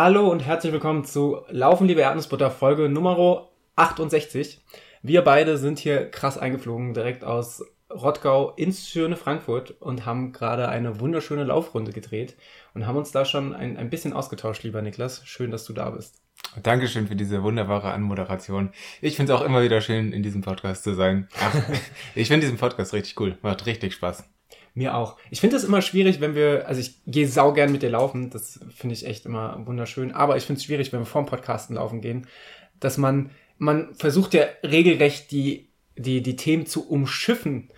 Hallo und herzlich willkommen zu Laufen, liebe Erdnussbutter, Folge Nummer 68. Wir beide sind hier krass eingeflogen, direkt aus Rottgau ins schöne Frankfurt und haben gerade eine wunderschöne Laufrunde gedreht und haben uns da schon ein, ein bisschen ausgetauscht, lieber Niklas. Schön, dass du da bist. Dankeschön für diese wunderbare Anmoderation. Ich finde es auch immer wieder schön, in diesem Podcast zu sein. Ach, ich finde diesen Podcast richtig cool. Macht richtig Spaß. Mir auch. Ich finde es immer schwierig, wenn wir, also ich gehe sau gern mit dir laufen, das finde ich echt immer wunderschön, aber ich finde es schwierig, wenn wir vorm Podcasten laufen gehen, dass man, man versucht ja regelrecht die, die, die Themen zu umschiffen,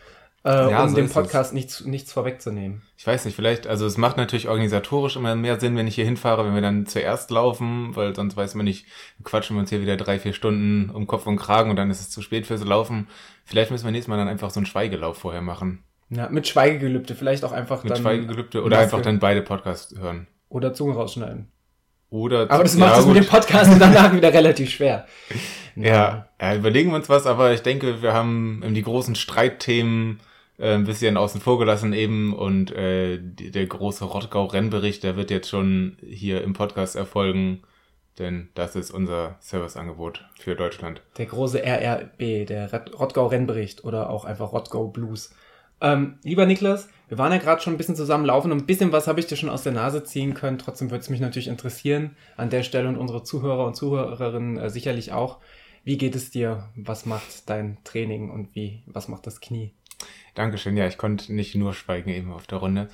äh, ja, um so dem Podcast nichts, nichts vorwegzunehmen. Ich weiß nicht, vielleicht, also es macht natürlich organisatorisch immer mehr Sinn, wenn ich hier hinfahre, wenn wir dann zuerst laufen, weil sonst weiß man nicht, quatschen wir uns hier wieder drei, vier Stunden um Kopf und Kragen und dann ist es zu spät fürs Laufen. Vielleicht müssen wir nächstes Mal dann einfach so einen Schweigelauf vorher machen. Ja, mit Schweigegelübde, vielleicht auch einfach mit dann. Mit Schweigegelübde oder einfach dann beide Podcasts hören. Oder Zunge rausschneiden. Oder aber das macht ja, das mit dem Podcast danach wieder relativ schwer. Ja. ja, überlegen wir uns was, aber ich denke, wir haben die großen Streitthemen äh, ein bisschen außen vor gelassen eben und äh, die, der große Rottgau-Rennbericht, der wird jetzt schon hier im Podcast erfolgen, denn das ist unser Serviceangebot für Deutschland. Der große RRB, der Rottgau-Rennbericht oder auch einfach Rottgau Blues. Ähm, lieber Niklas, wir waren ja gerade schon ein bisschen zusammenlaufen und ein bisschen was habe ich dir schon aus der Nase ziehen können. Trotzdem würde es mich natürlich interessieren an der Stelle und unsere Zuhörer und Zuhörerinnen äh, sicherlich auch. Wie geht es dir? Was macht dein Training und wie, was macht das Knie? Dankeschön, ja, ich konnte nicht nur schweigen eben auf der Runde.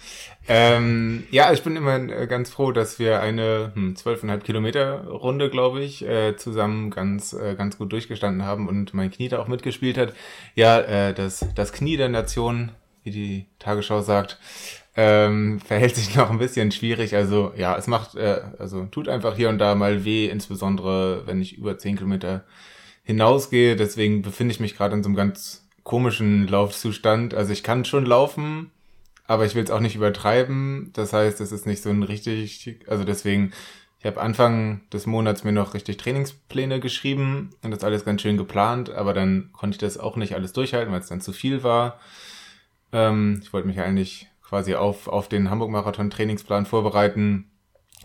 Ähm, ja, ich bin immer äh, ganz froh, dass wir eine hm, 12,5 Kilometer Runde, glaube ich, äh, zusammen ganz, äh, ganz gut durchgestanden haben und mein Knie da auch mitgespielt hat. Ja, äh, das, das Knie der Nation, wie die Tagesschau sagt, ähm, verhält sich noch ein bisschen schwierig. Also ja, es macht, äh, also tut einfach hier und da mal weh, insbesondere wenn ich über 10 Kilometer hinausgehe. Deswegen befinde ich mich gerade in so einem ganz komischen Laufzustand. Also ich kann schon laufen, aber ich will es auch nicht übertreiben. Das heißt, es ist nicht so ein richtig, also deswegen, ich habe Anfang des Monats mir noch richtig Trainingspläne geschrieben und das alles ganz schön geplant, aber dann konnte ich das auch nicht alles durchhalten, weil es dann zu viel war. Ähm, ich wollte mich eigentlich quasi auf, auf den Hamburg-Marathon Trainingsplan vorbereiten.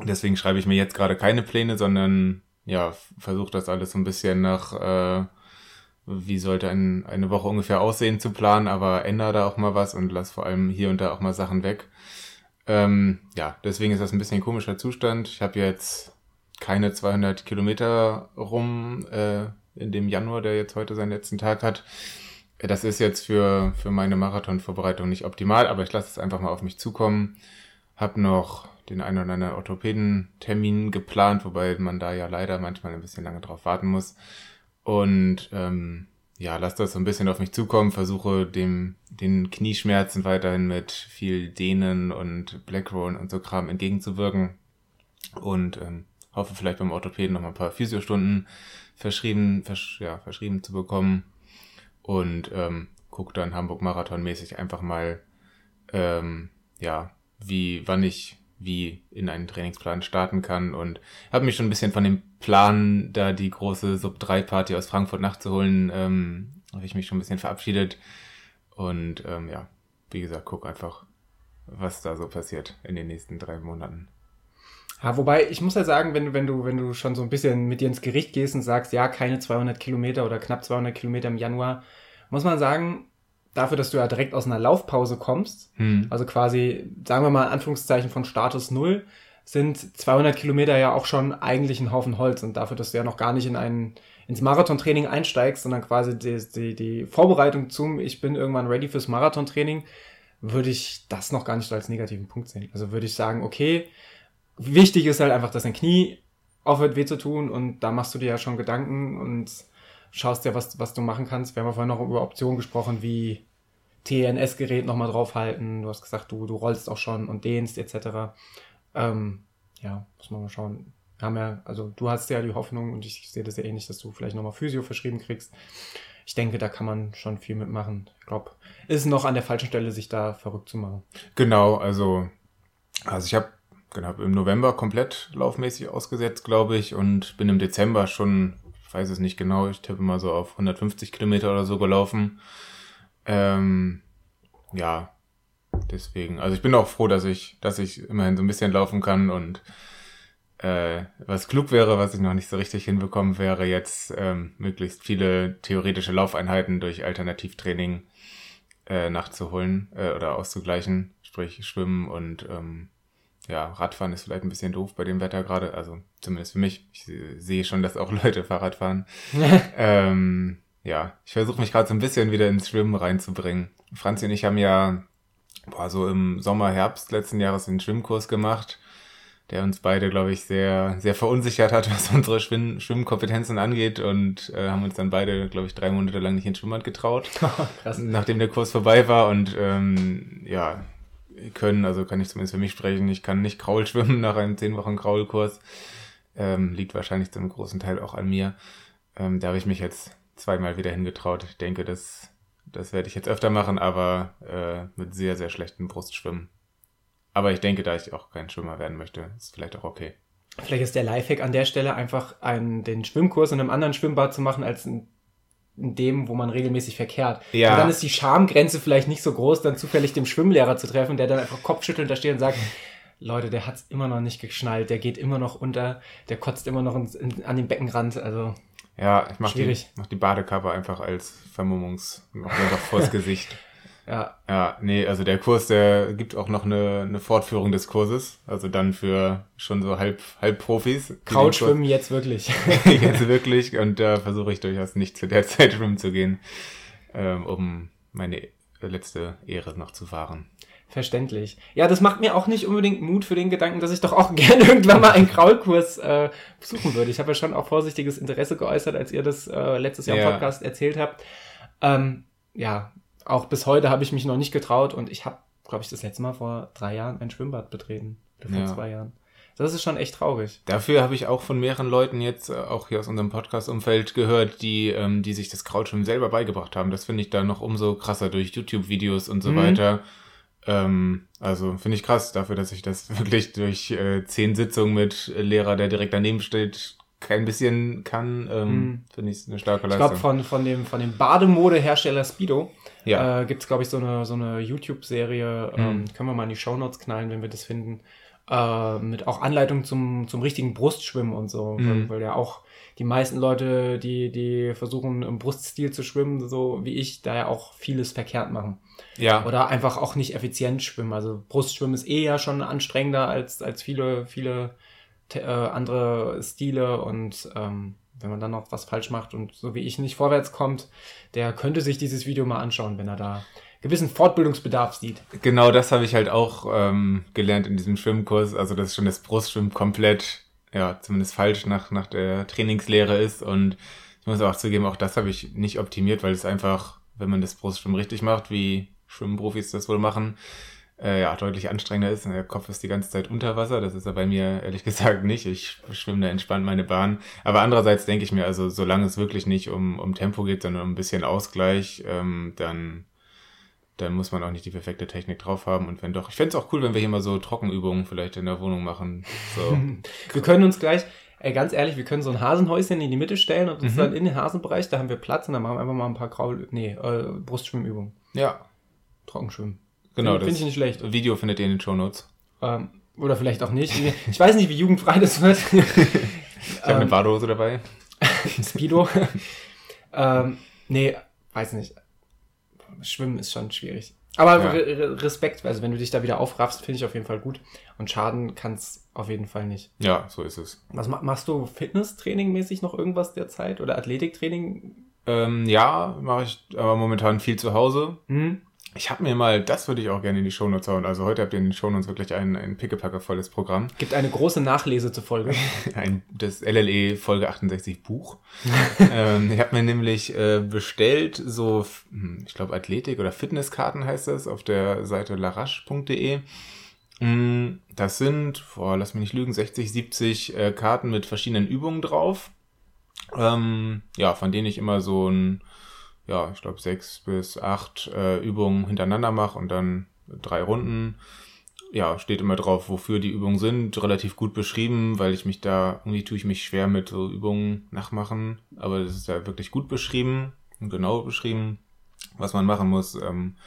Deswegen schreibe ich mir jetzt gerade keine Pläne, sondern ja, versuche das alles so ein bisschen nach äh, wie sollte ein, eine Woche ungefähr aussehen zu planen, aber ändere da auch mal was und lass vor allem hier und da auch mal Sachen weg. Ähm, ja, deswegen ist das ein bisschen ein komischer Zustand. Ich habe jetzt keine 200 Kilometer rum äh, in dem Januar, der jetzt heute seinen letzten Tag hat. Das ist jetzt für, für meine Marathonvorbereitung nicht optimal, aber ich lasse es einfach mal auf mich zukommen. Hab noch den einen oder anderen Orthopädentermin geplant, wobei man da ja leider manchmal ein bisschen lange drauf warten muss. Und ähm, ja, lass das so ein bisschen auf mich zukommen, versuche dem den Knieschmerzen weiterhin mit viel Dehnen und Blackroll und so Kram entgegenzuwirken. Und ähm, hoffe vielleicht beim Orthopäden noch mal ein paar Physiostunden verschrieben, versch ja, verschrieben zu bekommen. Und ähm, guck dann Hamburg Marathon mäßig einfach mal, ähm, ja, wie, wann ich wie in einen Trainingsplan starten kann und habe mich schon ein bisschen von dem Plan, da die große Sub-3-Party aus Frankfurt nachzuholen, ähm, habe ich mich schon ein bisschen verabschiedet und ähm, ja, wie gesagt, guck einfach, was da so passiert in den nächsten drei Monaten. Ja, wobei, ich muss ja sagen, wenn wenn du, wenn du schon so ein bisschen mit dir ins Gericht gehst und sagst, ja, keine 200 Kilometer oder knapp 200 Kilometer im Januar, muss man sagen, dafür, dass du ja direkt aus einer Laufpause kommst, hm. also quasi, sagen wir mal in Anführungszeichen von Status Null, sind 200 Kilometer ja auch schon eigentlich ein Haufen Holz. Und dafür, dass du ja noch gar nicht in ein, ins Marathontraining einsteigst, sondern quasi die, die, die Vorbereitung zum, ich bin irgendwann ready fürs Marathontraining, würde ich das noch gar nicht als negativen Punkt sehen. Also würde ich sagen, okay, wichtig ist halt einfach, dass dein Knie aufhört weh zu tun und da machst du dir ja schon Gedanken und schaust dir, was, was du machen kannst. Wir haben ja vorhin noch über Optionen gesprochen, wie TNS-Gerät nochmal draufhalten. Du hast gesagt, du, du rollst auch schon und dehnst etc. Ähm, ja, muss man mal schauen. Wir haben ja, also du hast ja die Hoffnung und ich sehe das ja ähnlich, dass du vielleicht nochmal Physio verschrieben kriegst. Ich denke, da kann man schon viel mitmachen. Ich glaube, ist noch an der falschen Stelle, sich da verrückt zu machen. Genau, also, also ich habe genau, im November komplett laufmäßig ausgesetzt, glaube ich, und bin im Dezember schon ich weiß es nicht genau, ich tippe mal so auf 150 Kilometer oder so gelaufen. Ähm, ja, deswegen. Also ich bin auch froh, dass ich, dass ich immerhin so ein bisschen laufen kann und äh, was klug wäre, was ich noch nicht so richtig hinbekommen wäre, jetzt ähm, möglichst viele theoretische Laufeinheiten durch Alternativtraining äh, nachzuholen äh, oder auszugleichen, sprich Schwimmen und ähm, ja, Radfahren ist vielleicht ein bisschen doof bei dem Wetter gerade, also zumindest für mich. Ich sehe schon, dass auch Leute Fahrrad fahren. ähm, ja, ich versuche mich gerade so ein bisschen wieder ins Schwimmen reinzubringen. Franzi und ich haben ja boah, so im Sommer, Herbst letzten Jahres einen Schwimmkurs gemacht, der uns beide, glaube ich, sehr, sehr verunsichert hat, was unsere Schwimm Schwimmkompetenzen angeht und äh, haben uns dann beide, glaube ich, drei Monate lang nicht ins Schwimmbad getraut, nachdem der Kurs vorbei war und ähm, ja, können, also kann ich zumindest für mich sprechen, ich kann nicht Kraul schwimmen nach einem zehn Wochen Kraulkurs. Ähm, liegt wahrscheinlich zu einem großen Teil auch an mir. Ähm, da habe ich mich jetzt zweimal wieder hingetraut. Ich denke, das, das werde ich jetzt öfter machen, aber äh, mit sehr, sehr schlechtem Brustschwimmen. Aber ich denke, da ich auch kein Schwimmer werden möchte, ist vielleicht auch okay. Vielleicht ist der Lifehack an der Stelle einfach einen, den Schwimmkurs in einem anderen Schwimmbad zu machen als ein in dem, wo man regelmäßig verkehrt. Ja. Und dann ist die Schamgrenze vielleicht nicht so groß, dann zufällig dem Schwimmlehrer zu treffen, der dann einfach Kopfschüttelnd da steht und sagt, Leute, der hat's immer noch nicht geschnallt, der geht immer noch unter, der kotzt immer noch ins, in, an den Beckenrand, also. Ja, ich mach schwierig. die, mach die Badekappe einfach als Vermummungs, einfach vors Gesicht. Ja. Ja, nee, also der Kurs, der gibt auch noch eine, eine Fortführung des Kurses. Also dann für schon so halb, halb Profis. Krautschwimmen jetzt wirklich. jetzt wirklich. Und da versuche ich durchaus nicht zu der Zeit schwimmen zu gehen, ähm, um meine letzte Ehre noch zu fahren. Verständlich. Ja, das macht mir auch nicht unbedingt Mut für den Gedanken, dass ich doch auch gerne irgendwann mal einen Kraulkurs äh, besuchen würde. Ich habe ja schon auch vorsichtiges Interesse geäußert, als ihr das äh, letztes Jahr im ja. Podcast erzählt habt. Ähm, ja, auch bis heute habe ich mich noch nicht getraut und ich habe, glaube ich, das letzte Mal vor drei Jahren ein Schwimmbad betreten. Oder vor ja. zwei Jahren. Das ist schon echt traurig. Dafür habe ich auch von mehreren Leuten jetzt, äh, auch hier aus unserem Podcast-Umfeld, gehört, die, ähm, die sich das Krautschwimmen selber beigebracht haben. Das finde ich da noch umso krasser durch YouTube-Videos und so mhm. weiter. Ähm, also finde ich krass dafür, dass ich das wirklich durch äh, zehn Sitzungen mit Lehrer, der direkt daneben steht, kein bisschen kann, ähm, hm. finde ich eine starke Leistung. Ich glaube, von, von dem, von dem Bademodehersteller Speedo ja. äh, gibt es, glaube ich, so eine, so eine YouTube-Serie, hm. ähm, können wir mal in die Shownotes knallen, wenn wir das finden, äh, mit auch Anleitung zum, zum richtigen Brustschwimmen und so, hm. weil, weil ja auch die meisten Leute, die, die versuchen im Bruststil zu schwimmen, so wie ich, da ja auch vieles verkehrt machen. Ja. Oder einfach auch nicht effizient schwimmen. Also Brustschwimmen ist eh ja schon anstrengender als, als viele, viele äh, andere Stile und ähm, wenn man dann noch was falsch macht und so wie ich nicht vorwärts kommt, der könnte sich dieses Video mal anschauen, wenn er da gewissen Fortbildungsbedarf sieht. Genau, das habe ich halt auch ähm, gelernt in diesem Schwimmkurs. Also, dass schon das Brustschwimmen komplett, ja, zumindest falsch nach, nach der Trainingslehre ist. Und ich muss auch zugeben, auch das habe ich nicht optimiert, weil es einfach, wenn man das Brustschwimmen richtig macht, wie Schwimmprofis das wohl machen, äh, ja, deutlich anstrengender ist. Der Kopf ist die ganze Zeit unter Wasser. Das ist ja bei mir ehrlich gesagt nicht. Ich schwimme da entspannt meine Bahn. Aber andererseits denke ich mir, also solange es wirklich nicht um, um Tempo geht, sondern um ein bisschen Ausgleich, ähm, dann, dann muss man auch nicht die perfekte Technik drauf haben. Und wenn doch, ich fände es auch cool, wenn wir hier mal so Trockenübungen vielleicht in der Wohnung machen. So. wir können uns gleich, ey, ganz ehrlich, wir können so ein Hasenhäuschen in die Mitte stellen und uns mhm. dann in den Hasenbereich, da haben wir Platz und dann machen wir einfach mal ein paar Graul, nee, äh, Brustschwimmübungen. Ja. Trockenschwimmen. Genau, finde ich nicht schlecht. Video findet ihr in den Show Notes. Ähm, oder vielleicht auch nicht. Ich weiß nicht, wie jugendfrei das wird. ich habe eine ähm, Badehose dabei. Speedo. ähm, nee, weiß nicht. Schwimmen ist schon schwierig. Aber ja. Respekt, also wenn du dich da wieder aufraffst, finde ich auf jeden Fall gut. Und Schaden kann es auf jeden Fall nicht. Ja, so ist es. Was machst du Fitnesstraining mäßig noch irgendwas derzeit oder Athletiktraining? Ähm, ja, mache ich aber momentan viel zu Hause. Mhm. Ich habe mir mal, das würde ich auch gerne in die Shownotes hauen. Also heute habt ihr in den Shownotes wirklich ein, ein pickepackervolles Programm. Gibt eine große Nachlese zur Folge. ein, das LLE Folge 68 Buch. ähm, ich habe mir nämlich äh, bestellt so, hm, ich glaube Athletik oder Fitnesskarten heißt das, auf der Seite larache.de. Hm, das sind, boah, lass mich nicht lügen, 60, 70 äh, Karten mit verschiedenen Übungen drauf. Ähm, ja, von denen ich immer so ein ja, ich glaube, sechs bis acht äh, Übungen hintereinander mache und dann drei Runden. Ja, steht immer drauf, wofür die Übungen sind. Relativ gut beschrieben, weil ich mich da, irgendwie tue ich mich schwer mit so Übungen nachmachen. Aber das ist ja wirklich gut beschrieben und genau beschrieben, was man machen muss. Ähm,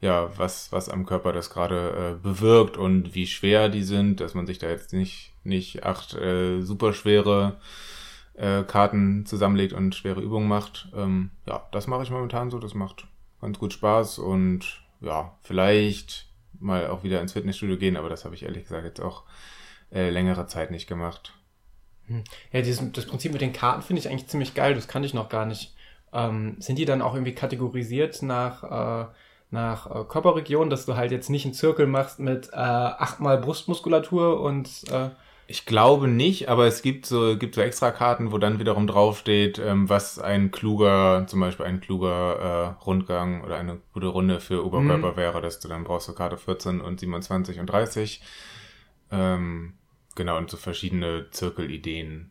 ja, was, was am Körper das gerade äh, bewirkt und wie schwer die sind, dass man sich da jetzt nicht, nicht acht äh, superschwere äh, Karten zusammenlegt und schwere Übungen macht. Ähm, ja, das mache ich momentan so, das macht ganz gut Spaß und ja, vielleicht mal auch wieder ins Fitnessstudio gehen, aber das habe ich ehrlich gesagt jetzt auch äh, längere Zeit nicht gemacht. Hm. Ja, dieses, das Prinzip mit den Karten finde ich eigentlich ziemlich geil, das kannte ich noch gar nicht. Ähm, sind die dann auch irgendwie kategorisiert nach, äh, nach äh, Körperregion, dass du halt jetzt nicht einen Zirkel machst mit äh, achtmal Brustmuskulatur und äh, ich glaube nicht, aber es gibt so, gibt so extra Karten, wo dann wiederum draufsteht, ähm, was ein kluger, zum Beispiel ein kluger äh, Rundgang oder eine gute Runde für Oberkörper mhm. wäre, dass du dann brauchst du Karte 14 und 27 und 30. Ähm, genau, und so verschiedene Zirkelideen,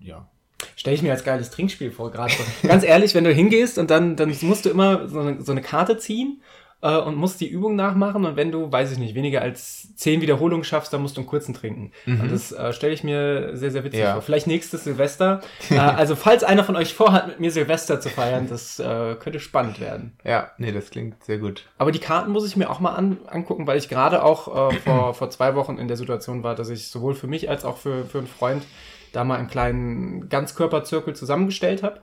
ja. Stelle ich mir als geiles Trinkspiel vor, gerade so. Ganz ehrlich, wenn du hingehst und dann, dann musst du immer so eine, so eine Karte ziehen äh, und musst die Übung nachmachen und wenn du, weiß ich nicht, weniger als zehn Wiederholungen schaffst, dann musst du einen kurzen trinken. Mhm. Und das äh, stelle ich mir sehr, sehr witzig ja. vor. Vielleicht nächstes Silvester. äh, also falls einer von euch vorhat, mit mir Silvester zu feiern, das äh, könnte spannend werden. Ja, nee, das klingt sehr gut. Aber die Karten muss ich mir auch mal an, angucken, weil ich gerade auch äh, vor, vor zwei Wochen in der Situation war, dass ich sowohl für mich als auch für, für einen Freund da mal einen kleinen Ganzkörperzirkel zusammengestellt habe.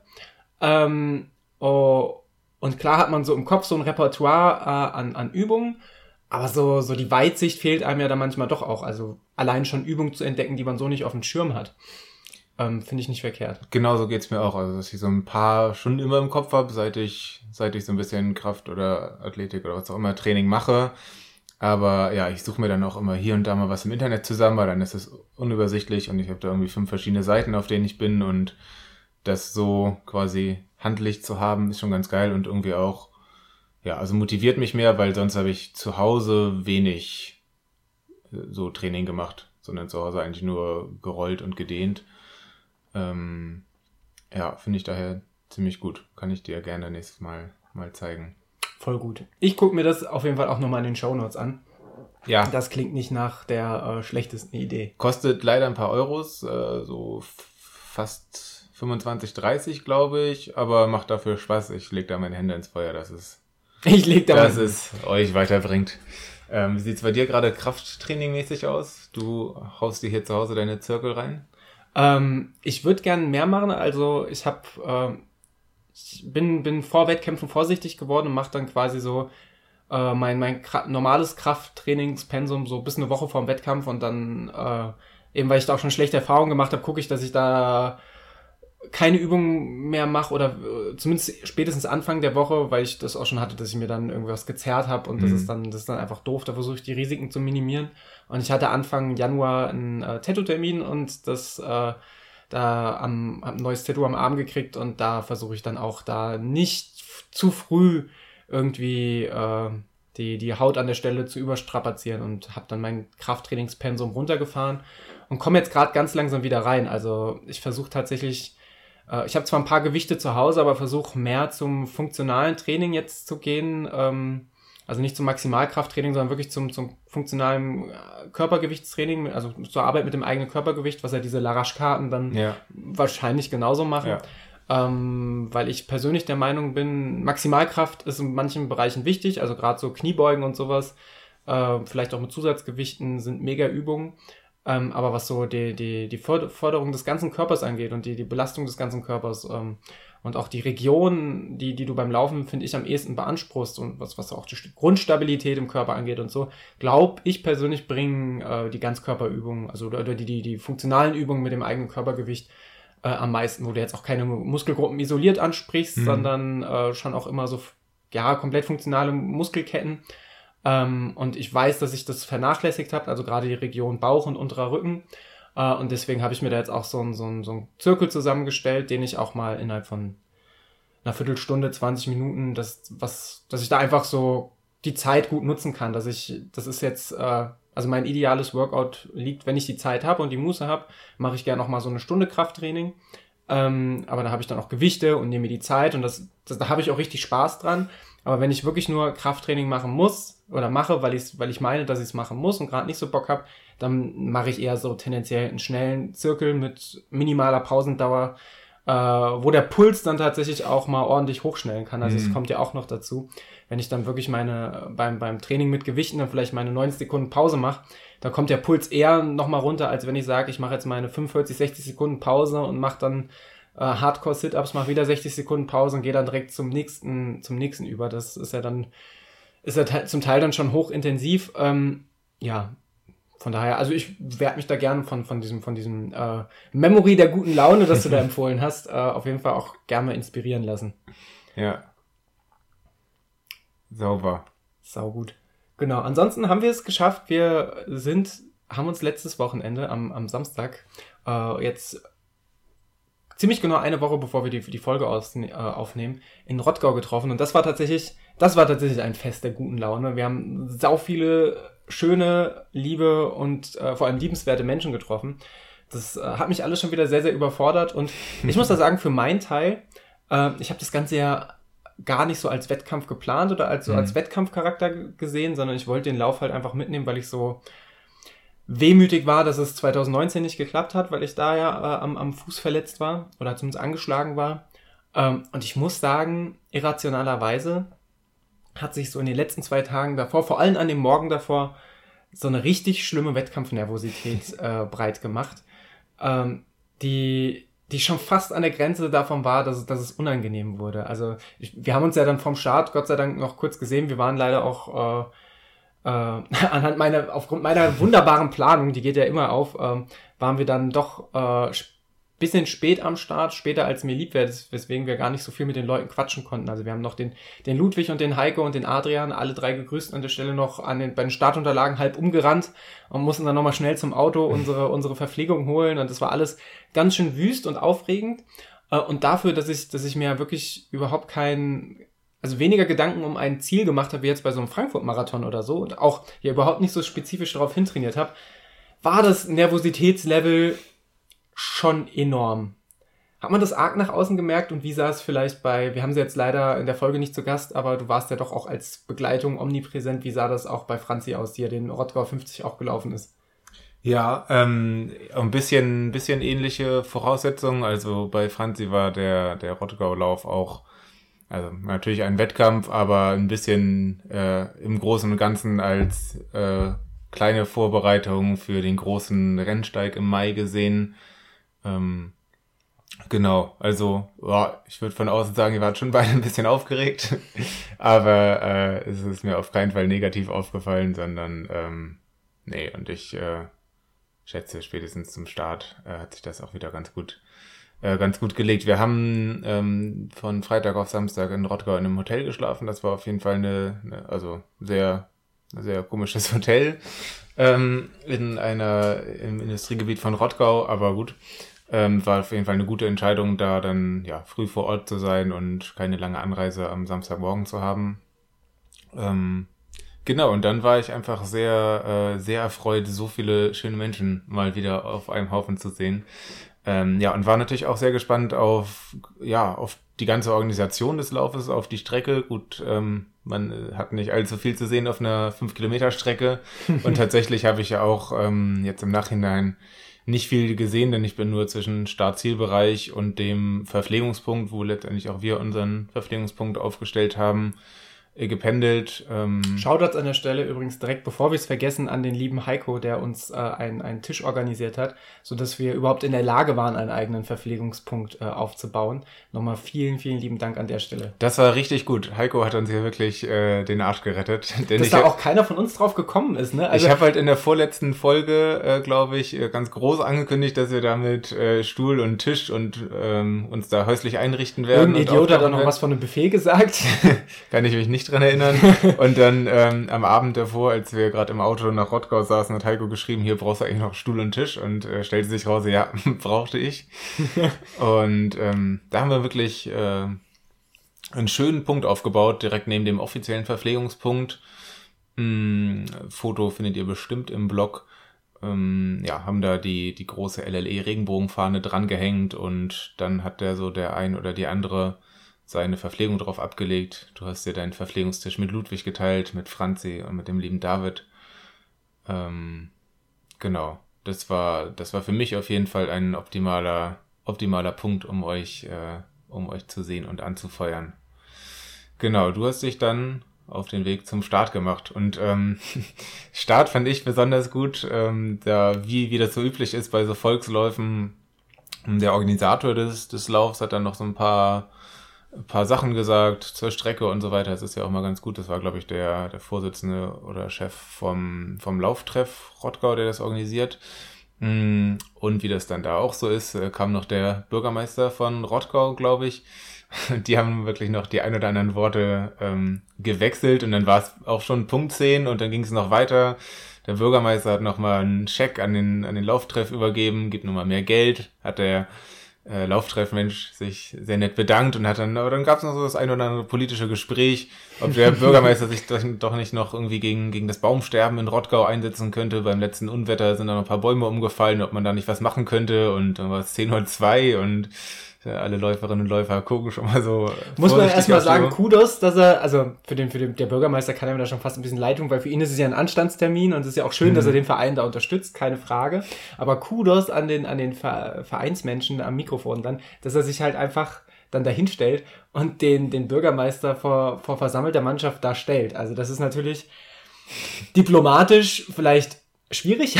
Ähm, oh, und klar hat man so im Kopf so ein Repertoire äh, an, an Übungen, aber so, so die Weitsicht fehlt einem ja da manchmal doch auch. Also allein schon Übungen zu entdecken, die man so nicht auf dem Schirm hat. Ähm, Finde ich nicht verkehrt. Genau so geht's mir auch. Also, dass ich so ein paar Stunden immer im Kopf habe, seit ich, seit ich so ein bisschen Kraft oder Athletik oder was auch immer Training mache. Aber ja, ich suche mir dann auch immer hier und da mal was im Internet zusammen, weil dann ist es unübersichtlich und ich habe da irgendwie fünf verschiedene Seiten, auf denen ich bin und das so quasi Handlicht zu haben, ist schon ganz geil und irgendwie auch, ja, also motiviert mich mehr, weil sonst habe ich zu Hause wenig äh, so Training gemacht, sondern zu Hause eigentlich nur gerollt und gedehnt. Ähm, ja, finde ich daher ziemlich gut. Kann ich dir gerne nächstes Mal mal zeigen. Voll gut. Ich gucke mir das auf jeden Fall auch nochmal in den Show Notes an. Ja. Das klingt nicht nach der äh, schlechtesten Idee. Kostet leider ein paar Euros, äh, so fast 25, 30, glaube ich, aber macht dafür Spaß. Ich lege da meine Hände ins Feuer, dass es, ich leg da dass es euch weiterbringt. Ähm, wie sieht's bei dir gerade Krafttraining-mäßig aus? Du haust dir hier zu Hause deine Zirkel rein? Ähm, ich würde gern mehr machen. Also ich habe, äh, ich bin, bin vor Wettkämpfen vorsichtig geworden und mache dann quasi so äh, mein, mein normales Krafttrainingspensum so bis eine Woche vor dem Wettkampf und dann äh, eben weil ich da auch schon schlechte Erfahrungen gemacht habe, gucke ich, dass ich da keine Übung mehr mache oder äh, zumindest spätestens Anfang der Woche, weil ich das auch schon hatte, dass ich mir dann irgendwas gezerrt habe und mhm. das ist dann das ist dann einfach doof. Da versuche ich die Risiken zu minimieren. Und ich hatte Anfang Januar einen äh, Tattoo-Termin und das äh, da am, am neues Tattoo am Arm gekriegt und da versuche ich dann auch da nicht zu früh irgendwie äh, die, die Haut an der Stelle zu überstrapazieren und habe dann mein Krafttrainingspensum runtergefahren und komme jetzt gerade ganz langsam wieder rein. Also ich versuche tatsächlich äh, ich habe zwar ein paar Gewichte zu Hause, aber versuche mehr zum funktionalen Training jetzt zu gehen. Ähm, also nicht zum Maximalkrafttraining, sondern wirklich zum, zum funktionalen äh, Körpergewichtstraining, also zur Arbeit mit dem eigenen Körpergewicht, was ja diese Larache-Karten dann ja. wahrscheinlich genauso machen. Ja. Ähm, weil ich persönlich der Meinung bin, Maximalkraft ist in manchen Bereichen wichtig, also gerade so Kniebeugen und sowas, äh, vielleicht auch mit Zusatzgewichten sind mega Übungen. Ähm, aber was so die, die, die Förderung des ganzen Körpers angeht und die, die Belastung des ganzen Körpers ähm, und auch die Region, die, die du beim Laufen, finde ich, am ehesten beanspruchst und was, was auch die Grundstabilität im Körper angeht und so, glaube ich persönlich bringen äh, die Ganzkörperübungen, also oder die, die, die funktionalen Übungen mit dem eigenen Körpergewicht äh, am meisten, wo du jetzt auch keine Muskelgruppen isoliert ansprichst, mhm. sondern äh, schon auch immer so, ja, komplett funktionale Muskelketten ähm, und ich weiß, dass ich das vernachlässigt habe, also gerade die Region Bauch und unterer Rücken. Äh, und deswegen habe ich mir da jetzt auch so einen so so einen Zirkel zusammengestellt, den ich auch mal innerhalb von einer Viertelstunde, 20 Minuten, das, was, dass ich da einfach so die Zeit gut nutzen kann. Dass ich, das ist jetzt, äh, also mein ideales Workout liegt, wenn ich die Zeit habe und die Muße habe, mache ich gerne noch mal so eine Stunde Krafttraining. Ähm, aber da habe ich dann auch Gewichte und nehme mir die Zeit und das, das da habe ich auch richtig Spaß dran. Aber wenn ich wirklich nur Krafttraining machen muss oder mache, weil, ich's, weil ich meine, dass ich es machen muss und gerade nicht so Bock habe, dann mache ich eher so tendenziell einen schnellen Zirkel mit minimaler Pausendauer. äh, wo der Puls dann tatsächlich auch mal ordentlich hochschnellen kann. Also es Mhm. kommt ja auch noch dazu, wenn ich dann wirklich meine beim beim Training mit Gewichten dann vielleicht meine 90 Sekunden Pause mache, da kommt der Puls eher noch mal runter, als wenn ich sage, ich mache jetzt meine 45, 60 Sekunden Pause und mache dann äh, Hardcore Sit-ups, mache wieder 60 Sekunden Pause und gehe dann direkt zum nächsten zum nächsten über. Das ist ja dann ist ja te- zum Teil dann schon hochintensiv. Ähm, ja, von daher, also ich werde mich da gern von, von diesem, von diesem äh, Memory der guten Laune, das du da empfohlen hast, äh, auf jeden Fall auch gerne mal inspirieren lassen. Ja. Sauber. Sau gut. Genau, ansonsten haben wir es geschafft. Wir sind, haben uns letztes Wochenende am, am Samstag äh, jetzt ziemlich genau eine Woche, bevor wir die, die Folge aus, äh, aufnehmen, in Rottgau getroffen. Und das war tatsächlich, das war tatsächlich ein Fest der guten Laune. Wir haben sau viele schöne, liebe und äh, vor allem liebenswerte Menschen getroffen. Das äh, hat mich alles schon wieder sehr, sehr überfordert. Und ich muss da sagen, für meinen Teil, äh, ich habe das Ganze ja gar nicht so als Wettkampf geplant oder als so Mhm. als Wettkampfcharakter gesehen, sondern ich wollte den Lauf halt einfach mitnehmen, weil ich so wehmütig war, dass es 2019 nicht geklappt hat, weil ich da ja äh, am, am Fuß verletzt war oder zumindest angeschlagen war. Ähm, und ich muss sagen, irrationalerweise hat sich so in den letzten zwei Tagen davor, vor allem an dem Morgen davor, so eine richtig schlimme Wettkampfnervosität äh, breit gemacht, ähm, die, die schon fast an der Grenze davon war, dass, es- dass es unangenehm wurde. Also ich, wir haben uns ja dann vom Start Gott sei Dank noch kurz gesehen. Wir waren leider auch äh, äh, anhand meiner, aufgrund meiner wunderbaren Planung, die geht ja immer auf, ähm, waren wir dann doch äh, sch- bisschen spät am Start, später als mir lieb wäre, weswegen wir gar nicht so viel mit den Leuten quatschen konnten. Also wir haben noch den, den Ludwig und den Heiko und den Adrian, alle drei gegrüßt an der Stelle noch an den, bei den Startunterlagen halb umgerannt und mussten dann nochmal schnell zum Auto unsere, unsere Verpflegung holen und das war alles ganz schön wüst und aufregend. Äh, Und dafür, dass ich, dass ich mir wirklich überhaupt keinen, also weniger Gedanken um ein Ziel gemacht habe, wie jetzt bei so einem Frankfurt-Marathon oder so und auch hier überhaupt nicht so spezifisch darauf hintrainiert habe, war das Nervositätslevel schon enorm. Hat man das arg nach außen gemerkt und wie sah es vielleicht bei, wir haben sie jetzt leider in der Folge nicht zu Gast, aber du warst ja doch auch als Begleitung omnipräsent. Wie sah das auch bei Franzi aus, die ja den Rottgau 50 auch gelaufen ist? Ja, ähm, ein bisschen, bisschen ähnliche Voraussetzungen. Also bei Franzi war der, der Rottgau-Lauf auch, also natürlich ein Wettkampf, aber ein bisschen äh, im Großen und Ganzen als äh, kleine Vorbereitung für den großen Rennsteig im Mai gesehen. Ähm, genau, also ja, ich würde von außen sagen, ihr wart schon beide ein bisschen aufgeregt, aber äh, es ist mir auf keinen Fall negativ aufgefallen, sondern ähm, nee, und ich äh, schätze, spätestens zum Start äh, hat sich das auch wieder ganz gut, äh, ganz gut gelegt. Wir haben ähm, von Freitag auf Samstag in Rottgau in einem Hotel geschlafen. Das war auf jeden Fall eine, eine also sehr, sehr komisches Hotel ähm, in einer im Industriegebiet von Rottgau, aber gut. Ähm, war auf jeden Fall eine gute Entscheidung, da dann ja früh vor Ort zu sein und keine lange Anreise am Samstagmorgen zu haben. Ähm, Genau, und dann war ich einfach sehr, äh, sehr erfreut, so viele schöne Menschen mal wieder auf einem Haufen zu sehen. Ähm, ja, und war natürlich auch sehr gespannt auf, ja, auf die ganze Organisation des Laufes, auf die Strecke. Gut, ähm, man äh, hat nicht allzu viel zu sehen auf einer 5-Kilometer-Strecke. und tatsächlich habe ich ja auch ähm, jetzt im Nachhinein nicht viel gesehen, denn ich bin nur zwischen Start-Zielbereich und dem Verpflegungspunkt, wo letztendlich auch wir unseren Verpflegungspunkt aufgestellt haben, gependelt. Ähm, Shoutouts an der Stelle übrigens direkt, bevor wir es vergessen, an den lieben Heiko, der uns äh, einen, einen Tisch organisiert hat, sodass wir überhaupt in der Lage waren, einen eigenen Verpflegungspunkt äh, aufzubauen. Nochmal vielen, vielen lieben Dank an der Stelle. Das war richtig gut. Heiko hat uns hier wirklich äh, den Arsch gerettet. Denn Dass da hab- auch keiner von uns drauf gekommen ist, ne? ich habe halt in der vorletzten Folge, äh, glaube ich, äh, ganz groß angekündigt, dass wir damit äh, Stuhl und Tisch und ähm, uns da häuslich einrichten werden. irgendein Idiot hat da noch was von einem Buffet gesagt. Kann ich mich nicht dran erinnern. Und dann ähm, am Abend davor, als wir gerade im Auto nach Rottgau saßen, hat Heiko geschrieben, hier brauchst du eigentlich noch Stuhl und Tisch. Und äh, stellte sich raus, ja, brauchte ich. und ähm, da haben wir wirklich äh, einen schönen Punkt aufgebaut, direkt neben dem offiziellen Verpflegungspunkt. Hm, Foto findet ihr bestimmt im Blog. Ähm, ja, haben da die, die große LLE-Regenbogenfahne dran gehängt und dann hat der so der ein oder die andere seine Verpflegung drauf abgelegt. Du hast dir deinen Verpflegungstisch mit Ludwig geteilt, mit Franzi und mit dem lieben David. Ähm, genau. Das war, das war für mich auf jeden Fall ein optimaler optimaler Punkt, um euch, äh, um euch zu sehen und anzufeuern. Genau, du hast dich dann auf den Weg zum Start gemacht. Und ähm, Start fand ich besonders gut, ähm, da, wie, wie das so üblich ist bei so Volksläufen. Der Organisator des, des Laufs hat dann noch so ein paar, ein paar Sachen gesagt zur Strecke und so weiter. Das ist ja auch mal ganz gut. Das war, glaube ich, der, der Vorsitzende oder Chef vom, vom Lauftreff Rottgau, der das organisiert. Mm, und wie das dann da auch so ist, äh, kam noch der Bürgermeister von Rottgau, glaube ich, die haben wirklich noch die ein oder anderen Worte ähm, gewechselt und dann war es auch schon Punkt 10 und dann ging es noch weiter. Der Bürgermeister hat nochmal einen Scheck an den, an den Lauftreff übergeben, gibt nochmal mehr Geld, hat der äh, Lauftreffmensch sich sehr nett bedankt und hat dann, aber dann gab es noch so das ein oder andere politische Gespräch, ob der Bürgermeister sich doch nicht noch irgendwie gegen, gegen das Baumsterben in Rottgau einsetzen könnte. Beim letzten Unwetter sind da noch ein paar Bäume umgefallen, ob man da nicht was machen könnte und dann war es 10.02 und alle Läuferinnen und Läufer gucken schon mal so. Muss man erstmal sagen, Kudos, dass er, also für den, für den, der Bürgermeister kann er mir da schon fast ein bisschen leid tun, weil für ihn ist es ja ein Anstandstermin und es ist ja auch schön, mhm. dass er den Verein da unterstützt, keine Frage. Aber Kudos an den, an den Vereinsmenschen am Mikrofon dann, dass er sich halt einfach dann dahin stellt und den, den Bürgermeister vor, vor versammelter Mannschaft da stellt. Also das ist natürlich diplomatisch vielleicht schwierig.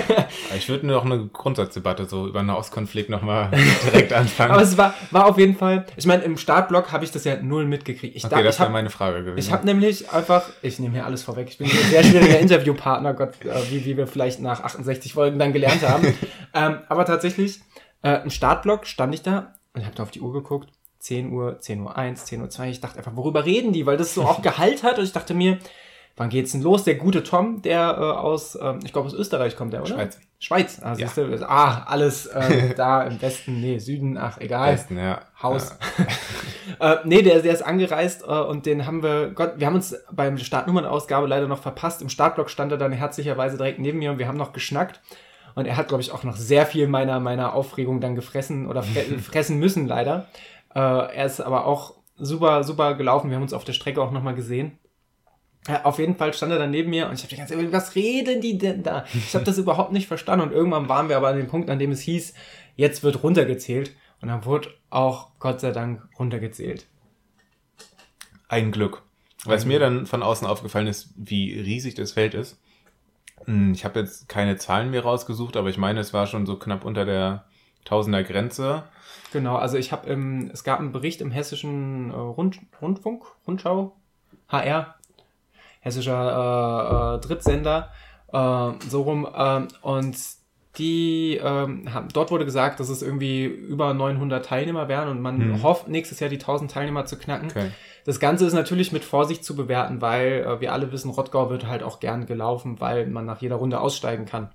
ich würde noch eine Grundsatzdebatte so über einen Ostkonflikt nochmal direkt anfangen. Aber es war, war auf jeden Fall, ich meine, im Startblock habe ich das ja null mitgekriegt. Ich okay, dachte, das war meine Frage gewesen. Ich habe nämlich einfach, ich nehme hier alles vorweg, ich bin ein sehr schwieriger Interviewpartner, Gott, äh, wie, wie wir vielleicht nach 68 Folgen dann gelernt haben. ähm, aber tatsächlich, äh, im Startblock stand ich da und habe da auf die Uhr geguckt. 10 Uhr, 10 Uhr 1, 10 Uhr 2. Ich dachte einfach, worüber reden die? Weil das so auch Gehalt hat. Und ich dachte mir, Wann geht's denn los? Der gute Tom, der äh, aus, äh, ich glaube aus Österreich kommt der, oder? Schweiz. Schweiz. Ah, ja. du, ah alles äh, da im Westen, nee, Süden, ach egal. Westen, ja. Haus. Ja. äh, nee, der, der ist angereist äh, und den haben wir, Gott, wir haben uns beim Startnummernausgabe leider noch verpasst. Im Startblock stand er dann herzlicherweise direkt neben mir und wir haben noch geschnackt. Und er hat, glaube ich, auch noch sehr viel meiner, meiner Aufregung dann gefressen oder fressen müssen, leider. Äh, er ist aber auch super, super gelaufen. Wir haben uns auf der Strecke auch nochmal gesehen. Ja, auf jeden Fall stand er dann neben mir und ich habe die ganze Zeit, was reden die denn da? Ich habe das überhaupt nicht verstanden und irgendwann waren wir aber an dem Punkt, an dem es hieß, jetzt wird runtergezählt und dann wurde auch Gott sei Dank runtergezählt. Ein Glück. Was mir dann von außen aufgefallen ist, wie riesig das Feld ist. Hm, ich habe jetzt keine Zahlen mehr rausgesucht, aber ich meine, es war schon so knapp unter der Tausender Grenze. Genau, also ich habe im, es gab einen Bericht im hessischen äh, Rund, Rundfunk, Rundschau, HR, hessischer äh, äh, Drittsender, äh, so rum. Äh, und die ähm, haben, dort wurde gesagt, dass es irgendwie über 900 Teilnehmer wären und man hm. hofft, nächstes Jahr die 1000 Teilnehmer zu knacken. Okay. Das Ganze ist natürlich mit Vorsicht zu bewerten, weil äh, wir alle wissen, Rottgau wird halt auch gern gelaufen, weil man nach jeder Runde aussteigen kann.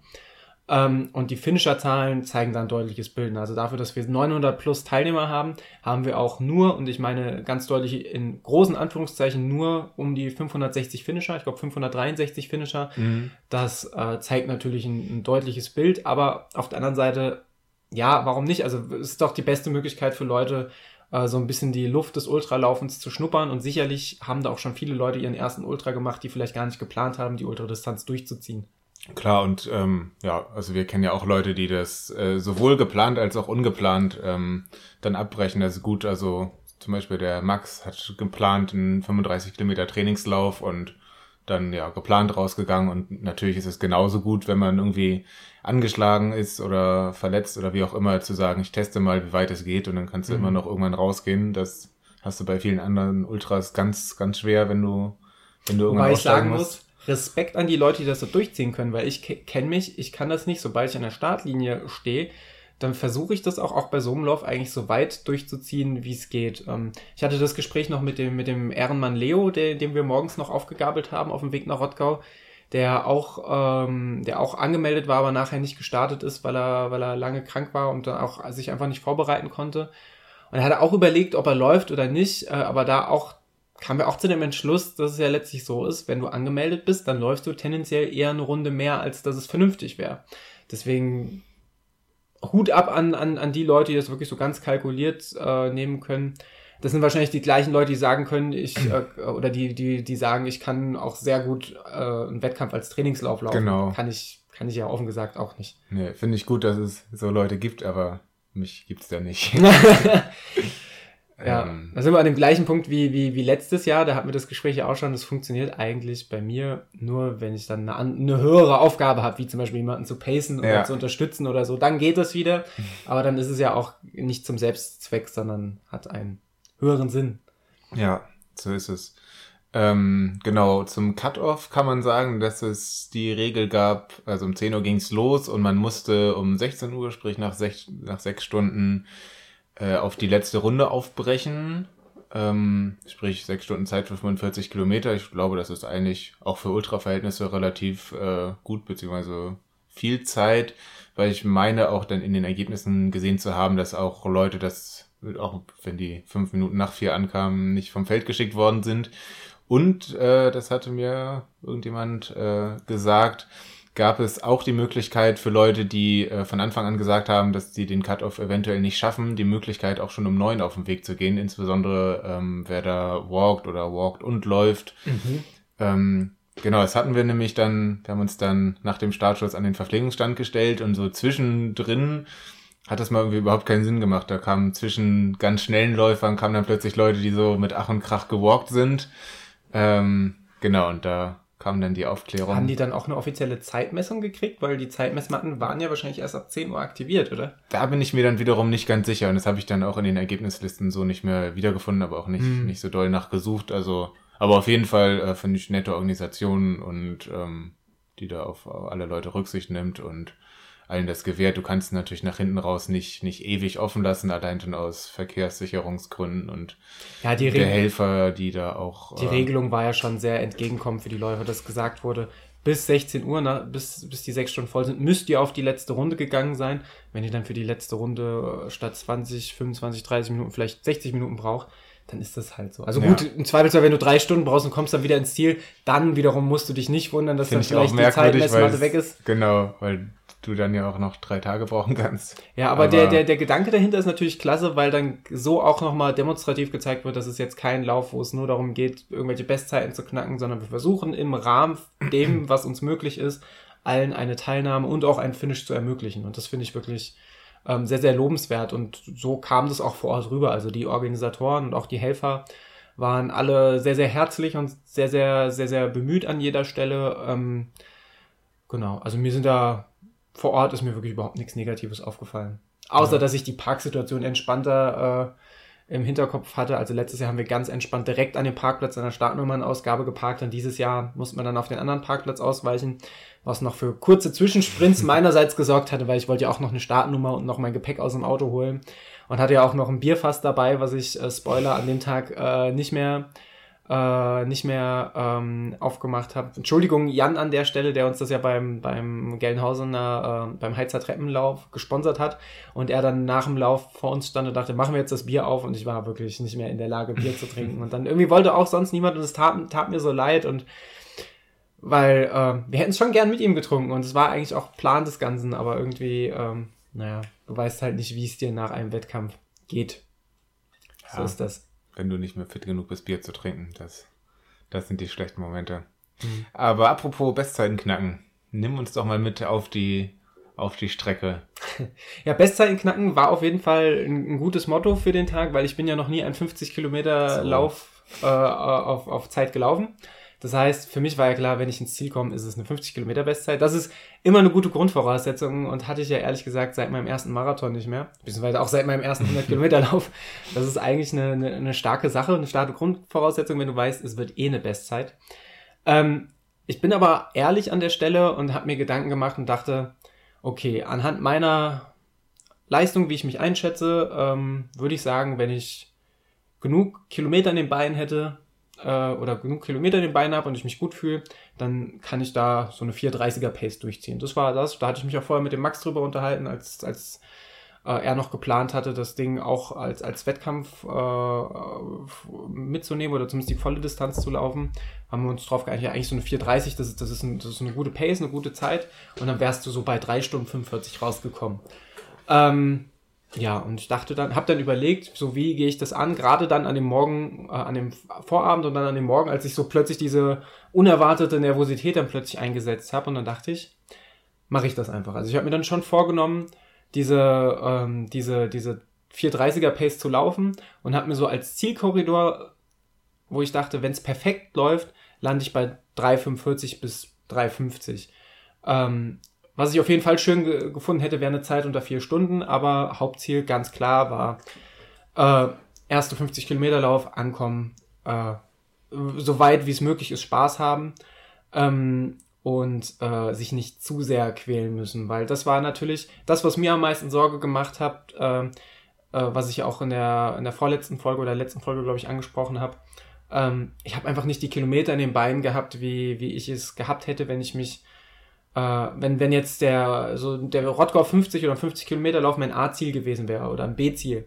Ähm, und die Finisher-Zahlen zeigen dann deutliches Bild. Also dafür, dass wir 900 plus Teilnehmer haben, haben wir auch nur, und ich meine ganz deutlich in großen Anführungszeichen, nur um die 560 Finisher, ich glaube 563 Finisher. Mhm. Das äh, zeigt natürlich ein, ein deutliches Bild, aber auf der anderen Seite, ja, warum nicht? Also es ist doch die beste Möglichkeit für Leute, äh, so ein bisschen die Luft des Ultralaufens zu schnuppern. Und sicherlich haben da auch schon viele Leute ihren ersten Ultra gemacht, die vielleicht gar nicht geplant haben, die Ultradistanz durchzuziehen. Klar, und ähm, ja, also wir kennen ja auch Leute, die das äh, sowohl geplant als auch ungeplant ähm, dann abbrechen. Das ist gut, also zum Beispiel der Max hat geplant einen 35 Kilometer Trainingslauf und dann ja geplant rausgegangen und natürlich ist es genauso gut, wenn man irgendwie angeschlagen ist oder verletzt oder wie auch immer, zu sagen, ich teste mal, wie weit es geht und dann kannst du mhm. immer noch irgendwann rausgehen. Das hast du bei vielen anderen Ultras ganz, ganz schwer, wenn du, wenn du irgendwann Wobei aussteigen musst. Muss, Respekt an die Leute, die das so durchziehen können, weil ich kenne mich, ich kann das nicht. Sobald ich an der Startlinie stehe, dann versuche ich das auch, auch bei so einem Lauf eigentlich so weit durchzuziehen, wie es geht. Ähm, ich hatte das Gespräch noch mit dem, mit dem Ehrenmann Leo, der, den wir morgens noch aufgegabelt haben auf dem Weg nach Rottgau, der auch, ähm, der auch angemeldet war, aber nachher nicht gestartet ist, weil er, weil er lange krank war und dann auch sich einfach nicht vorbereiten konnte. Und er hatte auch überlegt, ob er läuft oder nicht, äh, aber da auch kamen wir auch zu dem Entschluss, dass es ja letztlich so ist, wenn du angemeldet bist, dann läufst du tendenziell eher eine Runde mehr, als dass es vernünftig wäre. Deswegen Hut ab an, an, an die Leute, die das wirklich so ganz kalkuliert äh, nehmen können. Das sind wahrscheinlich die gleichen Leute, die sagen können, ich äh, oder die, die, die sagen, ich kann auch sehr gut äh, einen Wettkampf als Trainingslauf laufen. Genau. Kann ich, kann ich ja offen gesagt auch nicht. Nee, finde ich gut, dass es so Leute gibt, aber mich gibt's da nicht. ja, ähm, da sind wir an dem gleichen Punkt wie, wie, wie letztes Jahr. Da hatten wir das Gespräch ja auch schon. Das funktioniert eigentlich bei mir nur, wenn ich dann eine, eine höhere Aufgabe habe, wie zum Beispiel jemanden zu pacen oder ja. zu unterstützen oder so. Dann geht das wieder. Aber dann ist es ja auch nicht zum Selbstzweck, sondern hat einen höheren Sinn. Ja, so ist es. Ähm, genau, zum Cut-Off kann man sagen, dass es die Regel gab, also um 10 Uhr ging's los und man musste um 16 Uhr, sprich nach sech, nach sechs Stunden, äh, auf die letzte Runde aufbrechen. Ähm, sprich sechs Stunden Zeit für 45 Kilometer. Ich glaube, das ist eigentlich auch für Ultraverhältnisse relativ äh, gut, beziehungsweise viel Zeit, weil ich meine auch dann in den Ergebnissen gesehen zu haben, dass auch Leute das, auch wenn die fünf Minuten nach vier ankamen, nicht vom Feld geschickt worden sind. Und äh, das hatte mir irgendjemand äh, gesagt, gab es auch die Möglichkeit für Leute, die äh, von Anfang an gesagt haben, dass sie den Cut-Off eventuell nicht schaffen, die Möglichkeit auch schon um neun auf den Weg zu gehen, insbesondere ähm, wer da walkt oder walkt und läuft. Mhm. Ähm, genau, das hatten wir nämlich dann, wir haben uns dann nach dem Startschuss an den Verpflegungsstand gestellt und so zwischendrin hat das mal irgendwie überhaupt keinen Sinn gemacht. Da kamen zwischen ganz schnellen Läufern kamen dann plötzlich Leute, die so mit Ach und Krach gewalkt sind. Ähm, genau, und da kam dann die Aufklärung. Haben die dann auch eine offizielle Zeitmessung gekriegt? Weil die Zeitmessmatten waren ja wahrscheinlich erst ab 10 Uhr aktiviert, oder? Da bin ich mir dann wiederum nicht ganz sicher. Und das habe ich dann auch in den Ergebnislisten so nicht mehr wiedergefunden, aber auch nicht, hm. nicht so doll nachgesucht. Also, aber auf jeden Fall äh, finde ich nette Organisation und ähm, die da auf alle Leute Rücksicht nimmt und allen das gewährt. Du kannst natürlich nach hinten raus nicht, nicht ewig offen lassen, allein schon aus Verkehrssicherungsgründen und ja, die der Helfer, die da auch. Die äh, Regelung war ja schon sehr entgegenkommend für die Läufer, dass gesagt wurde, bis 16 Uhr, na, bis, bis die sechs Stunden voll sind, müsst ihr auf die letzte Runde gegangen sein. Wenn ihr dann für die letzte Runde äh, statt 20, 25, 30 Minuten vielleicht 60 Minuten braucht, dann ist das halt so. Also ja. gut, im Zweifelsfall, wenn du drei Stunden brauchst und kommst dann wieder ins Ziel, dann wiederum musst du dich nicht wundern, dass Find dann vielleicht die Zeitmessmatte weg ist. Genau, weil du dann ja auch noch drei Tage brauchen kannst. Ja, aber, aber, der, der, der Gedanke dahinter ist natürlich klasse, weil dann so auch nochmal demonstrativ gezeigt wird, dass es jetzt kein Lauf, wo es nur darum geht, irgendwelche Bestzeiten zu knacken, sondern wir versuchen im Rahmen dem, was uns möglich ist, allen eine Teilnahme und auch ein Finish zu ermöglichen. Und das finde ich wirklich ähm, sehr, sehr lobenswert. Und so kam das auch vor Ort rüber. Also die Organisatoren und auch die Helfer waren alle sehr, sehr herzlich und sehr, sehr, sehr, sehr bemüht an jeder Stelle. Ähm, genau, also mir sind da vor Ort ist mir wirklich überhaupt nichts Negatives aufgefallen. Außer, ja. dass ich die Parksituation entspannter äh, im Hinterkopf hatte. Also letztes Jahr haben wir ganz entspannt direkt an dem Parkplatz der Startnummernausgabe geparkt und dieses Jahr musste man dann auf den anderen Parkplatz ausweichen, was noch für kurze Zwischensprints meinerseits gesorgt hatte, weil ich wollte ja auch noch eine Startnummer und noch mein Gepäck aus dem Auto holen und hatte ja auch noch ein Bierfass dabei, was ich, äh, Spoiler, an dem Tag äh, nicht mehr äh, nicht mehr ähm, aufgemacht habe. Entschuldigung, Jan an der Stelle, der uns das ja beim, beim Gelnhausener, äh, beim Heizer Treppenlauf gesponsert hat und er dann nach dem Lauf vor uns stand und dachte, machen wir jetzt das Bier auf und ich war wirklich nicht mehr in der Lage, Bier zu trinken. Und dann irgendwie wollte auch sonst niemand und es tat, tat mir so leid und weil äh, wir hätten es schon gern mit ihm getrunken und es war eigentlich auch Plan des Ganzen, aber irgendwie, ähm, naja, du weißt halt nicht, wie es dir nach einem Wettkampf geht. So ja. ist das wenn du nicht mehr fit genug bist, Bier zu trinken. Das, das sind die schlechten Momente. Mhm. Aber apropos Bestzeiten knacken, nimm uns doch mal mit auf die, auf die Strecke. Ja, Bestzeiten knacken war auf jeden Fall ein, ein, gutes Motto für den Tag, weil ich bin ja noch nie einen 50 Kilometer. Lauf äh, auf, auf Zeit gelaufen. Das heißt, für mich war ja klar, wenn ich ins Ziel komme, ist es eine 50 Kilometer Bestzeit. Das ist immer eine gute Grundvoraussetzung und hatte ich ja ehrlich gesagt seit meinem ersten Marathon nicht mehr. Beziehungsweise auch seit meinem ersten 100 Kilometer Lauf. Das ist eigentlich eine, eine, eine, starke Sache, eine starke Grundvoraussetzung, wenn du weißt, es wird eh eine Bestzeit. Ähm, ich bin aber ehrlich an der Stelle und habe mir Gedanken gemacht und dachte, okay, anhand meiner Leistung, wie ich mich einschätze, ähm, würde ich sagen, wenn ich genug Kilometer in den Beinen hätte, äh, oder genug Kilometer in den Beinen habe und ich mich gut fühle, dann kann ich da so eine 430er Pace durchziehen. Das war das. Da hatte ich mich auch vorher mit dem Max drüber unterhalten, als, als äh, er noch geplant hatte, das Ding auch als, als Wettkampf äh, mitzunehmen oder zumindest die volle Distanz zu laufen. Haben wir uns drauf geeinigt, ja, eigentlich so eine 430, das ist, das, ist ein, das ist eine gute Pace, eine gute Zeit. Und dann wärst du so bei 3 Stunden 45 rausgekommen. Ähm, ja, und ich dachte dann, habe dann überlegt, so wie gehe ich das an, gerade dann an dem Morgen, äh, an dem Vorabend und dann an dem Morgen, als ich so plötzlich diese unerwartete Nervosität dann plötzlich eingesetzt habe und dann dachte ich, mache ich das einfach. Also ich habe mir dann schon vorgenommen, diese, ähm, diese, diese 430er Pace zu laufen und habe mir so als Zielkorridor, wo ich dachte, wenn es perfekt läuft, lande ich bei 3,45 bis 3,50. Ähm, was ich auf jeden Fall schön ge gefunden hätte, wäre eine Zeit unter vier Stunden, aber Hauptziel ganz klar war äh, erste 50 Kilometer Lauf, ankommen, äh, so weit wie es möglich ist, Spaß haben ähm, und äh, sich nicht zu sehr quälen müssen, weil das war natürlich das, was mir am meisten Sorge gemacht hat, äh, äh, was ich auch in der, in der vorletzten Folge oder letzten Folge, glaube ich, angesprochen habe. Ähm, ich habe einfach nicht die Kilometer in den Beinen gehabt, wie, wie ich es gehabt hätte, wenn ich mich äh, wenn, wenn jetzt der, so der Rottgau 50 oder 50 Kilometer Lauf mein A-Ziel gewesen wäre oder ein B-Ziel,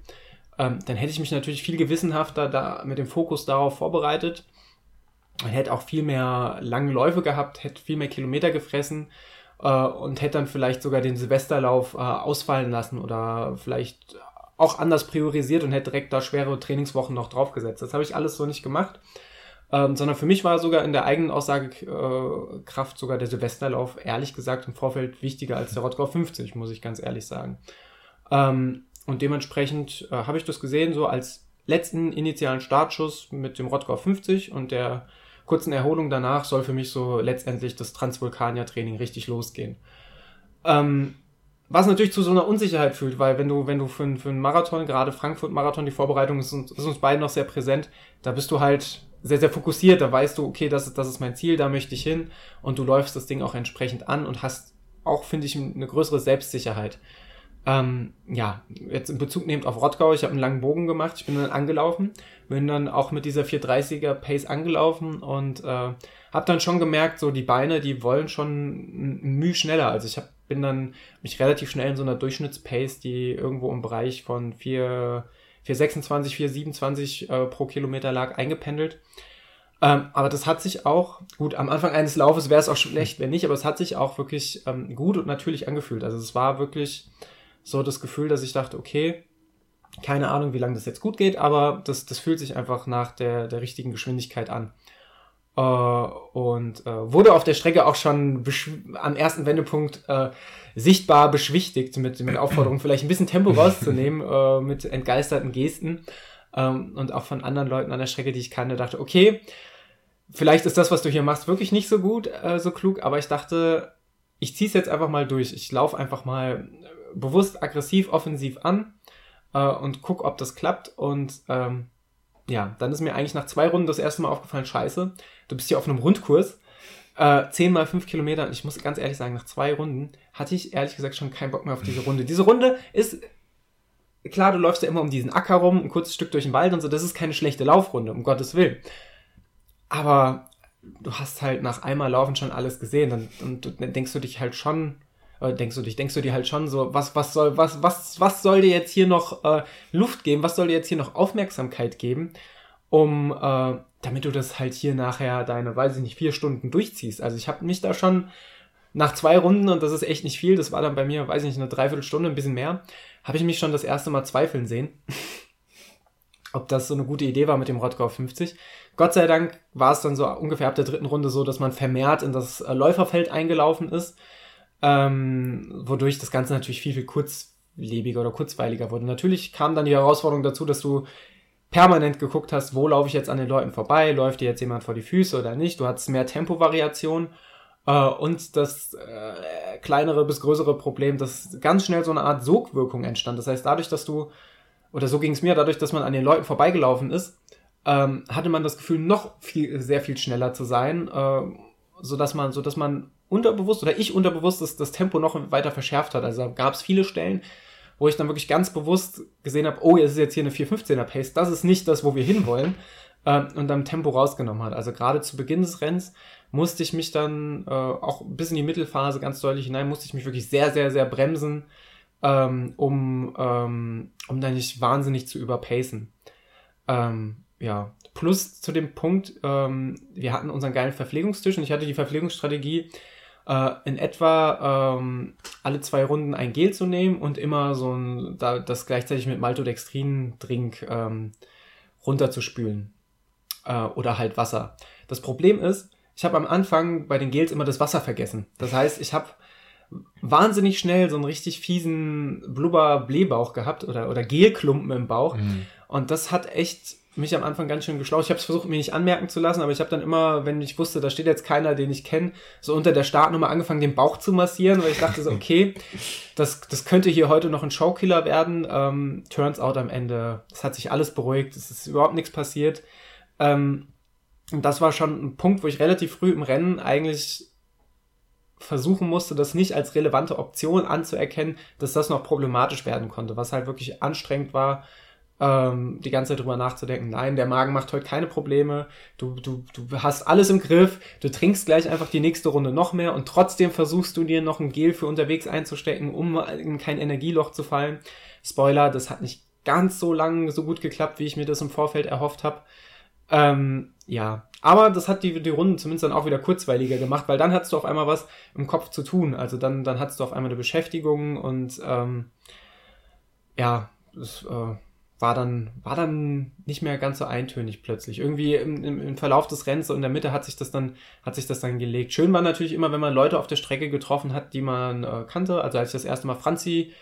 ähm, dann hätte ich mich natürlich viel gewissenhafter da mit dem Fokus darauf vorbereitet. Man hätte auch viel mehr lange Läufe gehabt, hätte viel mehr Kilometer gefressen äh, und hätte dann vielleicht sogar den Silvesterlauf äh, ausfallen lassen oder vielleicht auch anders priorisiert und hätte direkt da schwere Trainingswochen noch draufgesetzt. Das habe ich alles so nicht gemacht. Ähm, sondern für mich war sogar in der eigenen Aussagekraft sogar der Silvesterlauf, ehrlich gesagt, im Vorfeld wichtiger als der Rottgau 50, muss ich ganz ehrlich sagen. Ähm, und dementsprechend äh, habe ich das gesehen, so als letzten initialen Startschuss mit dem Rottgau 50 und der kurzen Erholung danach soll für mich so letztendlich das Transvulkanier-Training richtig losgehen. Ähm, was natürlich zu so einer Unsicherheit fühlt, weil wenn du, wenn du für, für einen Marathon, gerade Frankfurt-Marathon, die Vorbereitung ist, ist uns beiden noch sehr präsent, da bist du halt sehr, sehr fokussiert, da weißt du, okay, das ist, das ist mein Ziel, da möchte ich hin und du läufst das Ding auch entsprechend an und hast auch, finde ich, eine größere Selbstsicherheit. Ähm, ja, jetzt in Bezug nehmend auf Rottgau, ich habe einen langen Bogen gemacht, ich bin dann angelaufen, bin dann auch mit dieser 430er Pace angelaufen und äh, habe dann schon gemerkt, so die Beine, die wollen schon Mühe schneller. Also ich hab, bin dann mich relativ schnell in so einer Durchschnittspace, die irgendwo im Bereich von 4, 426, 427 äh, pro Kilometer lag, eingependelt. Ähm, aber das hat sich auch, gut, am Anfang eines Laufes wäre es auch schlecht, wenn nicht, aber es hat sich auch wirklich ähm, gut und natürlich angefühlt. Also es war wirklich so das Gefühl, dass ich dachte, okay, keine Ahnung, wie lange das jetzt gut geht, aber das, das fühlt sich einfach nach der, der richtigen Geschwindigkeit an. Äh, und äh, wurde auf der Strecke auch schon am ersten Wendepunkt äh, sichtbar beschwichtigt mit, mit Aufforderung, vielleicht ein bisschen Tempo rauszunehmen, äh, mit entgeisterten Gesten. Ähm, und auch von anderen Leuten an der Strecke, die ich kannte, dachte, okay, vielleicht ist das, was du hier machst, wirklich nicht so gut, äh, so klug, aber ich dachte, ich ziehe es jetzt einfach mal durch. Ich laufe einfach mal bewusst aggressiv, offensiv an äh, und guck, ob das klappt. Und ähm, ja, dann ist mir eigentlich nach zwei Runden das erste Mal aufgefallen, scheiße, du bist hier auf einem Rundkurs. Äh, 10 mal 5 Kilometer. Und ich muss ganz ehrlich sagen, nach zwei Runden hatte ich ehrlich gesagt schon keinen Bock mehr auf diese Runde. Diese Runde ist, klar, du läufst ja immer um diesen Acker rum, ein kurzes Stück durch den Wald und so. Das ist keine schlechte Laufrunde, um Gottes Willen. Aber du hast halt nach einmal Laufen schon alles gesehen. Und, und dann denkst du dich halt schon, denkst du dich, denkst du dir halt schon so, was, was soll, was, was, was soll dir jetzt hier noch äh, Luft geben, was soll dir jetzt hier noch Aufmerksamkeit geben, um, äh, damit du das halt hier nachher deine, weiß ich nicht, vier Stunden durchziehst. Also ich habe mich da schon nach zwei Runden, und das ist echt nicht viel, das war dann bei mir, weiß ich nicht, eine Dreiviertelstunde, ein bisschen mehr, habe ich mich schon das erste Mal zweifeln sehen, ob das so eine gute Idee war mit dem Rottgau 50. Gott sei Dank war es dann so ungefähr ab der dritten Runde so, dass man vermehrt in das äh, Läuferfeld eingelaufen ist ähm, wodurch das Ganze natürlich viel, viel kurzlebiger oder kurzweiliger wurde. Natürlich kam dann die Herausforderung dazu, dass du permanent geguckt hast, wo laufe ich jetzt an den Leuten vorbei, läuft dir jetzt jemand vor die Füße oder nicht. Du hattest mehr Tempovariation äh, und das äh, kleinere bis größere Problem, dass ganz schnell so eine Art Sogwirkung entstand. Das heißt, dadurch, dass du, oder so ging es mir, dadurch, dass man an den Leuten vorbeigelaufen ist, ähm, hatte man das Gefühl, noch viel, sehr viel schneller zu sein, äh, so dass man, so dass man unterbewusst oder ich unterbewusst das, das Tempo noch weiter verschärft hat. Also gab es viele Stellen, wo ich dann wirklich ganz bewusst gesehen habe, oh, es ist jetzt hier eine 415er Pace, das ist nicht das, wo wir hinwollen äh, und dann Tempo rausgenommen hat. Also gerade zu Beginn des Rennens musste ich mich dann äh, auch bis in die Mittelphase ganz deutlich hinein, musste ich mich wirklich sehr, sehr, sehr bremsen, ähm, um, ähm, um da nicht wahnsinnig zu überpacen. Ähm, ja, plus zu dem Punkt, ähm, wir hatten unseren geilen Verpflegungstisch und ich hatte die Verpflegungsstrategie, äh, in etwa ähm, alle zwei Runden ein Gel zu nehmen und immer so ein, da, das gleichzeitig mit Maltodextrin-Drink ähm, runterzuspülen. Äh, oder halt Wasser. Das Problem ist, ich habe am Anfang bei den Gels immer das Wasser vergessen. Das heißt, ich habe wahnsinnig schnell so einen richtig fiesen Blubber-Blähbauch gehabt oder, oder Gelklumpen im Bauch. Mhm. Und das hat echt mich am Anfang ganz schön geschlaucht. Ich habe es versucht, mir nicht anmerken zu lassen, aber ich habe dann immer, wenn ich wusste, da steht jetzt keiner, den ich kenne, so unter der Startnummer angefangen, den Bauch zu massieren, weil ich dachte so, okay, das, das könnte hier heute noch ein Showkiller werden. Ähm, turns out am Ende, es hat sich alles beruhigt, es ist überhaupt nichts passiert. Ähm, und das war schon ein Punkt, wo ich relativ früh im Rennen eigentlich versuchen musste, das nicht als relevante Option anzuerkennen, dass das noch problematisch werden konnte, was halt wirklich anstrengend war ähm, die ganze Zeit drüber nachzudenken, nein, der Magen macht heute keine Probleme, du, du, du hast alles im Griff, du trinkst gleich einfach die nächste Runde noch mehr und trotzdem versuchst du dir noch ein Gel für unterwegs einzustecken, um in kein Energieloch zu fallen. Spoiler, das hat nicht ganz so lang so gut geklappt, wie ich mir das im Vorfeld erhofft habe. Ähm, ja, aber das hat die, die Runden zumindest dann auch wieder kurzweiliger gemacht, weil dann hattest du auf einmal was im Kopf zu tun. Also dann, dann hattest du auf einmal eine Beschäftigung und ähm, ja, das äh, war dann, war dann nicht mehr ganz so eintönig plötzlich. Irgendwie im, im, im Verlauf des Rennens so in der Mitte hat sich das dann, hat sich das dann gelegt. Schön war natürlich immer, wenn man Leute auf der Strecke getroffen hat, die man äh, kannte. Also als ich das erste Mal Franzi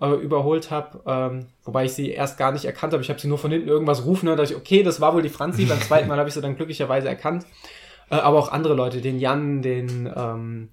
äh, überholt habe, ähm, wobei ich sie erst gar nicht erkannt habe. Ich habe sie nur von hinten irgendwas rufen, da dachte ich, okay, das war wohl die Franzi. Beim zweiten Mal habe ich sie dann glücklicherweise erkannt. Äh, aber auch andere Leute, den Jan, den ähm,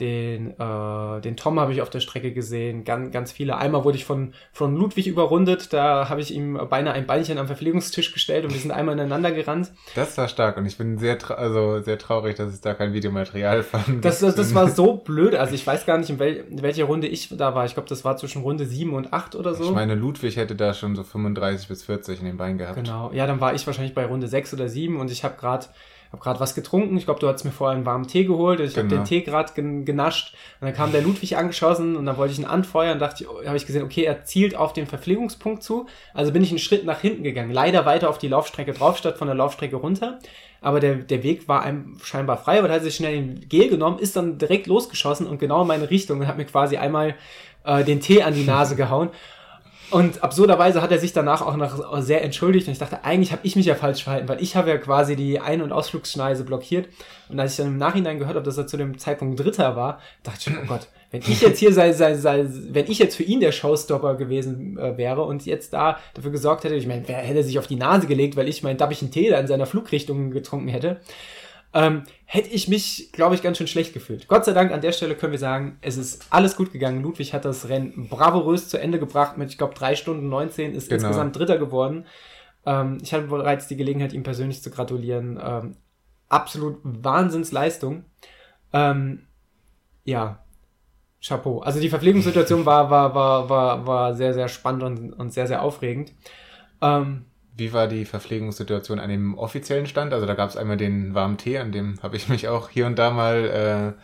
den, äh, den Tom habe ich auf der Strecke gesehen, ganz, ganz viele. Einmal wurde ich von, von Ludwig überrundet, da habe ich ihm beinahe ein Beinchen am Verpflegungstisch gestellt und wir sind einmal ineinander gerannt. Das war stark und ich bin sehr, also sehr traurig, dass es da kein Videomaterial von das, das, das war so blöd, also ich weiß gar nicht, in, wel, in welcher Runde ich da war. Ich glaube, das war zwischen Runde 7 und 8 oder so. Ich meine, Ludwig hätte da schon so 35 bis 40 in den Beinen gehabt. Genau, ja, dann war ich wahrscheinlich bei Runde 6 oder 7 und ich habe gerade habe gerade was getrunken. Ich glaube, du hast mir vorher einen warmen Tee geholt. Ich genau. habe den Tee gerade gen genascht. Und dann kam der Ludwig angeschossen und dann wollte ich ihn anfeuern. dachte ich, oh, habe ich gesehen, okay, er zielt auf den Verpflegungspunkt zu. Also bin ich einen Schritt nach hinten gegangen. Leider weiter auf die Laufstrecke drauf, statt von der Laufstrecke runter. Aber der, der Weg war einem scheinbar frei, aber da hat sich schnell den Gel genommen, ist dann direkt losgeschossen und genau in meine Richtung und hat mir quasi einmal äh, den Tee an die Nase gehauen. Und absurderweise hat er sich danach auch noch sehr entschuldigt und ich dachte, eigentlich habe ich mich ja falsch verhalten, weil ich habe ja quasi die Ein- und Ausflugsschneise blockiert. Und als ich dann im Nachhinein gehört habe, dass er zu dem Zeitpunkt Dritter war, dachte ich, oh Gott, wenn ich jetzt hier sei, sei, sei wenn ich jetzt für ihn der Showstopper gewesen äh, wäre und jetzt da dafür gesorgt hätte, ich meine, wer hätte sich auf die Nase gelegt, weil ich mein Dappchen Tee da in seiner Flugrichtung getrunken hätte, ähm, hätte ich mich, glaube ich, ganz schön schlecht gefühlt. Gott sei Dank an der Stelle können wir sagen, es ist alles gut gegangen. Ludwig hat das Rennen bravourös zu Ende gebracht mit, ich glaube, drei Stunden 19, ist genau. insgesamt Dritter geworden. Ähm, ich hatte bereits die Gelegenheit, ihm persönlich zu gratulieren. Ähm, absolut Wahnsinnsleistung. Ähm, ja, Chapeau. Also die Verpflegungssituation war, war, war, war, war sehr, sehr spannend und, und sehr, sehr aufregend. Ähm, wie war die Verpflegungssituation an dem offiziellen Stand? Also da gab es einmal den warmen Tee, an dem habe ich mich auch hier und da mal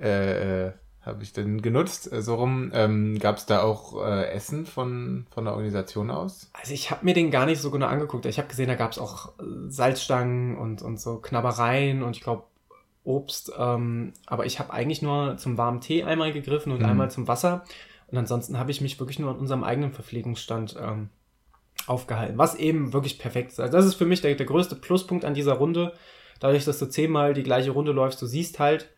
äh, äh, äh habe ich dann genutzt, äh, so rum. Ähm, Gab es da auch äh, Essen von, von der Organisation aus? Also ich habe mir den gar nicht so genau angeguckt. Ich habe gesehen, da gab es auch äh, Salzstangen und, und so Knabbereien und ich glaube Obst. Ähm, aber ich habe eigentlich nur zum warmen Tee einmal gegriffen und mhm. einmal zum Wasser. Und ansonsten habe ich mich wirklich nur an unserem eigenen Verpflegungsstand ähm, aufgehalten, was eben wirklich perfekt ist. Also das ist für mich der, der größte Pluspunkt an dieser Runde. Dadurch, dass du zehnmal die gleiche Runde läufst, du siehst halt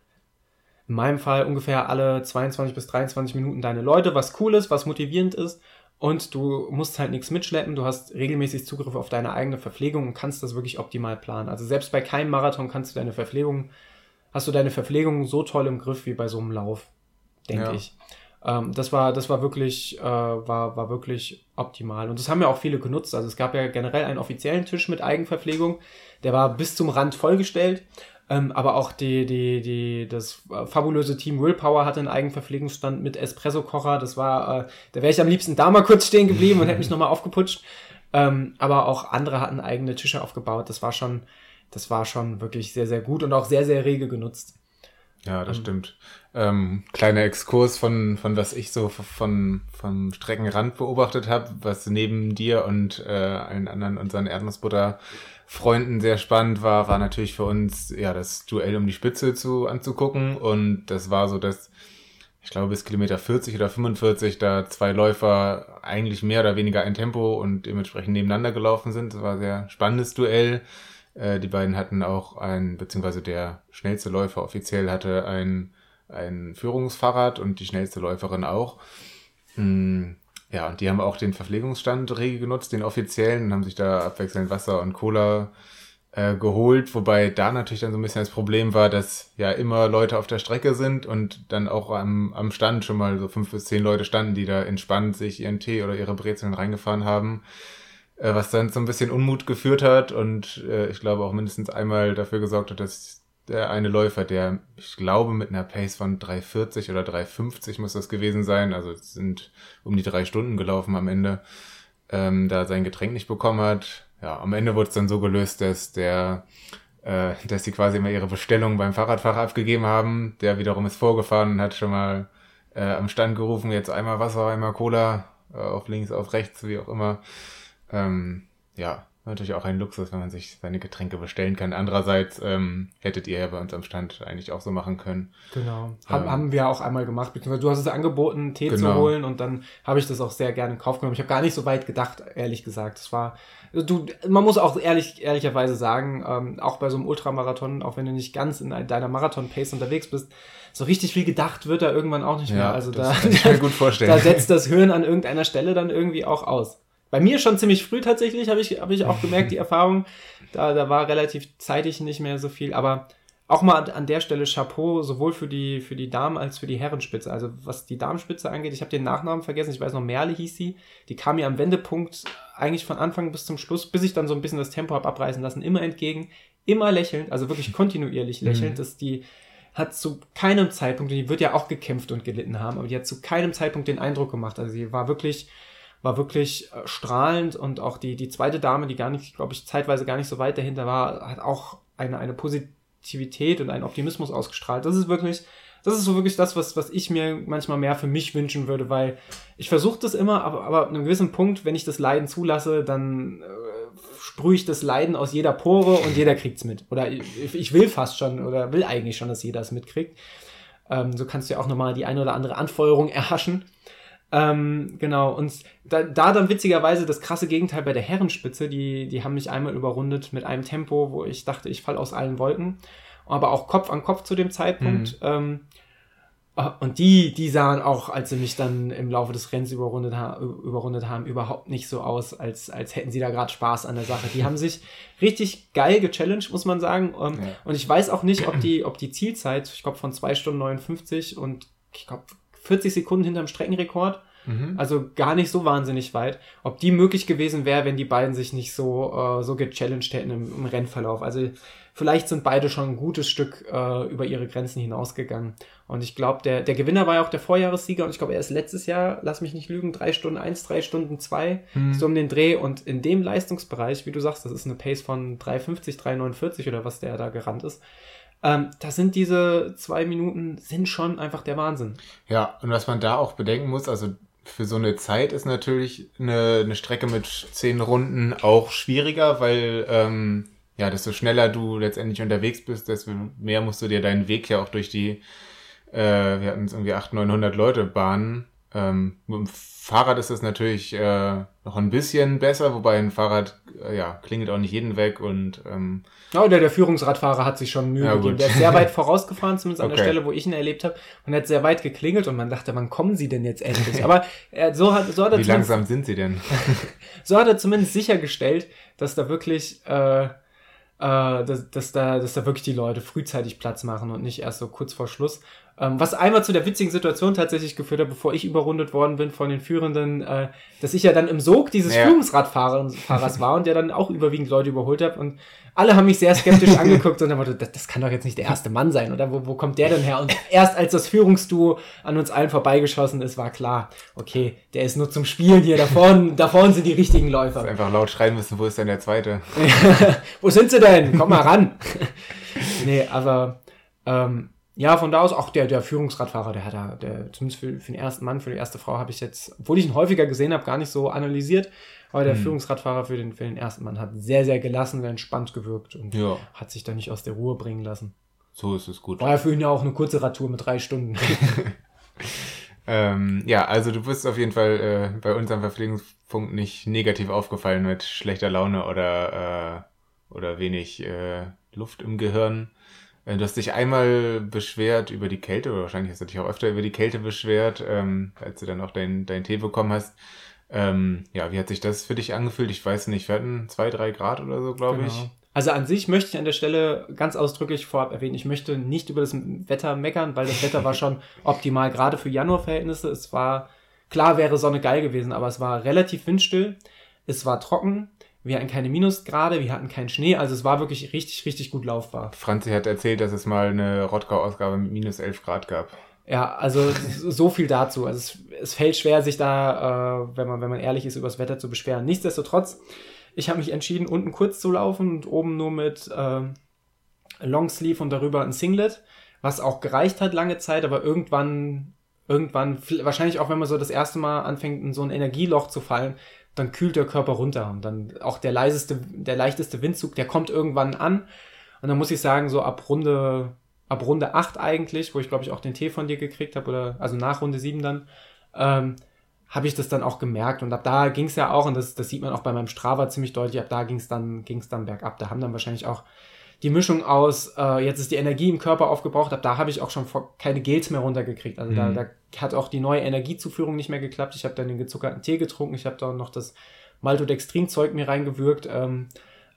in meinem Fall ungefähr alle 22 bis 23 Minuten deine Leute, was cool ist, was motivierend ist. Und du musst halt nichts mitschleppen, du hast regelmäßig Zugriff auf deine eigene Verpflegung und kannst das wirklich optimal planen. Also selbst bei keinem Marathon kannst du deine Verpflegung, hast du deine Verpflegung so toll im Griff wie bei so einem Lauf, denke ja. ich. Ähm, das war, das war wirklich, äh, war, war wirklich optimal. Und das haben ja auch viele genutzt. Also es gab ja generell einen offiziellen Tisch mit Eigenverpflegung. Der war bis zum Rand vollgestellt. Ähm, aber auch die, die, die, das fabulöse Team Willpower hatte einen Eigenverpflegungsstand mit Espresso-Kocher. Das war, äh, da wäre ich am liebsten da mal kurz stehen geblieben und hätte mich nochmal aufgeputscht. Ähm, aber auch andere hatten eigene Tische aufgebaut. Das war schon, das war schon wirklich sehr, sehr gut und auch sehr, sehr rege genutzt. Ja, das ähm, stimmt. Ähm, kleiner Exkurs von, von was ich so von, vom Streckenrand beobachtet habe, was neben dir und äh, allen anderen unseren Erdnussbutter-Freunden sehr spannend war, war natürlich für uns ja das Duell um die Spitze zu anzugucken. Und das war so, dass ich glaube bis Kilometer 40 oder 45 da zwei Läufer eigentlich mehr oder weniger ein Tempo und dementsprechend nebeneinander gelaufen sind. Das war ein sehr spannendes Duell. Äh, die beiden hatten auch ein, beziehungsweise der schnellste Läufer offiziell hatte ein ein Führungsfahrrad und die schnellste Läuferin auch. Hm, ja, und die haben auch den Verpflegungsstand rege genutzt, den offiziellen, und haben sich da abwechselnd Wasser und Cola äh, geholt, wobei da natürlich dann so ein bisschen das Problem war, dass ja immer Leute auf der Strecke sind und dann auch am, am Stand schon mal so fünf bis zehn Leute standen, die da entspannt sich ihren Tee oder ihre Brezeln reingefahren haben, was dann so ein bisschen Unmut geführt hat und äh, ich glaube auch mindestens einmal dafür gesorgt hat, dass der eine Läufer, der ich glaube mit einer Pace von 3,40 oder 3,50 muss das gewesen sein, also sind um die drei Stunden gelaufen am Ende, ähm, da sein Getränk nicht bekommen hat. Ja, am Ende wurde es dann so gelöst, dass der, äh, dass sie quasi immer ihre Bestellung beim Fahrradfahrer abgegeben haben. Der wiederum ist vorgefahren und hat schon mal äh, am Stand gerufen, jetzt einmal Wasser, einmal Cola, äh, auf links, auf rechts, wie auch immer. Ähm, ja, Natürlich auch ein Luxus, wenn man sich seine Getränke bestellen kann. Andererseits ähm, hättet ihr ja bei uns am Stand eigentlich auch so machen können. Genau. Haben, ähm, haben wir auch einmal gemacht. Beziehungsweise du hast es angeboten, Tee genau. zu holen und dann habe ich das auch sehr gerne in Kauf genommen. Ich habe gar nicht so weit gedacht, ehrlich gesagt. Es war, du, man muss auch ehrlich, ehrlicherweise sagen, ähm, auch bei so einem Ultramarathon, auch wenn du nicht ganz in deiner Marathon-Pace unterwegs bist, so richtig viel gedacht wird da irgendwann auch nicht ja, mehr. Also da, kann ich mir gut vorstellen. da setzt das Hören an irgendeiner Stelle dann irgendwie auch aus. Bei mir schon ziemlich früh tatsächlich, habe ich, hab ich auch gemerkt, die Erfahrung. Da, da war relativ zeitig nicht mehr so viel. Aber auch mal an der Stelle Chapeau, sowohl für die, für die Damen als für die Herrenspitze. Also was die Damenspitze angeht, ich habe den Nachnamen vergessen, ich weiß noch, Merle hieß sie. Die kam mir am Wendepunkt eigentlich von Anfang bis zum Schluss, bis ich dann so ein bisschen das Tempo habe abreißen lassen, immer entgegen, immer lächelnd, also wirklich kontinuierlich lächelnd, mhm. dass die hat zu keinem Zeitpunkt, die wird ja auch gekämpft und gelitten haben, aber die hat zu keinem Zeitpunkt den Eindruck gemacht. Also sie war wirklich war wirklich äh, strahlend und auch die, die zweite Dame, die gar nicht, glaube ich, zeitweise gar nicht so weit dahinter war, hat auch eine, eine Positivität und einen Optimismus ausgestrahlt. Das ist wirklich, das ist so wirklich das, was, was ich mir manchmal mehr für mich wünschen würde, weil ich versuche das immer, aber, aber an einem gewissen Punkt, wenn ich das Leiden zulasse, dann äh, sprühe ich das Leiden aus jeder Pore und jeder kriegt's mit. Oder ich, ich will fast schon oder will eigentlich schon, dass jeder es mitkriegt. Ähm, so kannst du ja auch nochmal die eine oder andere Anfeuerung erhaschen. Ähm, genau, und da, da dann witzigerweise das krasse Gegenteil bei der Herrenspitze, die, die haben mich einmal überrundet mit einem Tempo, wo ich dachte, ich falle aus allen Wolken, aber auch Kopf an Kopf zu dem Zeitpunkt. Mhm. Ähm, äh, und die, die sahen auch, als sie mich dann im Laufe des Rennens überrundet, ha überrundet haben, überhaupt nicht so aus, als, als hätten sie da gerade Spaß an der Sache. Die haben sich richtig geil gechallenged, muss man sagen. Ähm, ja. Und ich weiß auch nicht, ob die, ob die Zielzeit, ich glaube von zwei Stunden 59 und ich glaube 40 Sekunden hinterm Streckenrekord. Mhm. Also gar nicht so wahnsinnig weit. Ob die möglich gewesen wäre, wenn die beiden sich nicht so, äh, so gechallenged hätten im, im Rennverlauf. Also vielleicht sind beide schon ein gutes Stück äh, über ihre Grenzen hinausgegangen. Und ich glaube, der, der Gewinner war ja auch der Vorjahressieger und ich glaube, er ist letztes Jahr, lass mich nicht lügen, drei Stunden eins, drei Stunden zwei, mhm. so um den Dreh. Und in dem Leistungsbereich, wie du sagst, das ist eine Pace von 3,50, 3,49 oder was der da gerannt ist. Ähm, da sind diese zwei Minuten, sind schon einfach der Wahnsinn. Ja, und was man da auch bedenken muss, also für so eine Zeit ist natürlich eine, eine Strecke mit zehn Runden auch schwieriger, weil ähm, ja, desto schneller du letztendlich unterwegs bist, desto mehr musst du dir deinen Weg ja auch durch die, äh, wir hatten irgendwie 800, 900 Leute bahnen. Ähm, mit dem Fahrrad ist das natürlich äh, noch ein bisschen besser, wobei ein Fahrrad äh, ja klingelt auch nicht jeden weg und ähm, ja, der, der Führungsradfahrer hat sich schon Mühe ja, gegeben. Der ist sehr weit vorausgefahren, zumindest an okay. der Stelle, wo ich ihn erlebt habe, und hat sehr weit geklingelt und man dachte, wann kommen sie denn jetzt endlich? Aber äh, so hat so hat er Wie langsam sind sie denn? so hat er zumindest sichergestellt, dass da wirklich äh, äh, dass, dass, da, dass da wirklich die Leute frühzeitig Platz machen und nicht erst so kurz vor Schluss. Ähm, was einmal zu der witzigen Situation tatsächlich geführt hat, bevor ich überrundet worden bin von den Führenden, äh, dass ich ja dann im Sog dieses ja. Führungsradfahrers war und der dann auch überwiegend Leute überholt hat und alle haben mich sehr skeptisch angeguckt und dann war das, das kann doch jetzt nicht der erste Mann sein, oder wo, wo kommt der denn her? Und erst als das Führungsduo an uns allen vorbeigeschossen ist, war klar, okay, der ist nur zum Spielen hier, da vorne, da vorne sind die richtigen Läufer. Das einfach laut schreien müssen, wo ist denn der zweite? wo sind sie denn? Komm mal ran. nee, aber ähm, ja, von da aus auch der, der Führungsradfahrer, der hat da, der, zumindest für, für den ersten Mann, für die erste Frau habe ich jetzt, obwohl ich ihn häufiger gesehen habe, gar nicht so analysiert. Aber der hm. Führungsradfahrer für den, für den ersten Mann hat sehr, sehr gelassen, sehr entspannt gewirkt und ja. hat sich da nicht aus der Ruhe bringen lassen. So ist es gut. War ja für ihn ja auch eine kurze Radtour mit drei Stunden. ähm, ja, also du bist auf jeden Fall äh, bei unserem Verpflegungspunkt nicht negativ aufgefallen mit schlechter Laune oder, äh, oder wenig äh, Luft im Gehirn. Äh, du hast dich einmal beschwert über die Kälte, oder wahrscheinlich hast du dich auch öfter über die Kälte beschwert, ähm, als du dann auch deinen dein Tee bekommen hast. Ähm, ja, wie hat sich das für dich angefühlt? Ich weiß nicht, wir hatten zwei, drei Grad oder so, glaube genau. ich. Also an sich möchte ich an der Stelle ganz ausdrücklich vorab erwähnen, ich möchte nicht über das Wetter meckern, weil das Wetter war schon optimal, gerade für Januarverhältnisse. Es war, klar wäre Sonne geil gewesen, aber es war relativ windstill, es war trocken, wir hatten keine Minusgrade, wir hatten keinen Schnee, also es war wirklich richtig, richtig gut laufbar. Franzi hat erzählt, dass es mal eine Rottgau-Ausgabe mit minus 11 Grad gab. Ja, also so viel dazu. Also es, es fällt schwer, sich da, äh, wenn man, wenn man ehrlich ist, über das Wetter zu beschweren. Nichtsdestotrotz, ich habe mich entschieden, unten kurz zu laufen und oben nur mit äh, Longsleeve und darüber ein Singlet, was auch gereicht hat lange Zeit, aber irgendwann, irgendwann, wahrscheinlich auch wenn man so das erste Mal anfängt, in so ein Energieloch zu fallen, dann kühlt der Körper runter und dann auch der leiseste, der leichteste Windzug, der kommt irgendwann an und dann muss ich sagen, so ab Runde, ab Runde 8 eigentlich, wo ich glaube ich auch den Tee von dir gekriegt habe oder also nach Runde 7 dann, ähm, habe ich das dann auch gemerkt und ab da ging es ja auch und das, das sieht man auch bei meinem Strava ziemlich deutlich, ab da ging es dann, ging's dann bergab. Da haben dann wahrscheinlich auch die Mischung aus, äh, jetzt ist die Energie im Körper aufgebraucht, ab da habe ich auch schon keine Gels mehr runtergekriegt. Also mhm. da, da hat auch die neue Energiezuführung nicht mehr geklappt. Ich habe dann den gezuckerten Tee getrunken, ich habe da noch das Maltodextrin-Zeug mir reingewürgt. Ähm,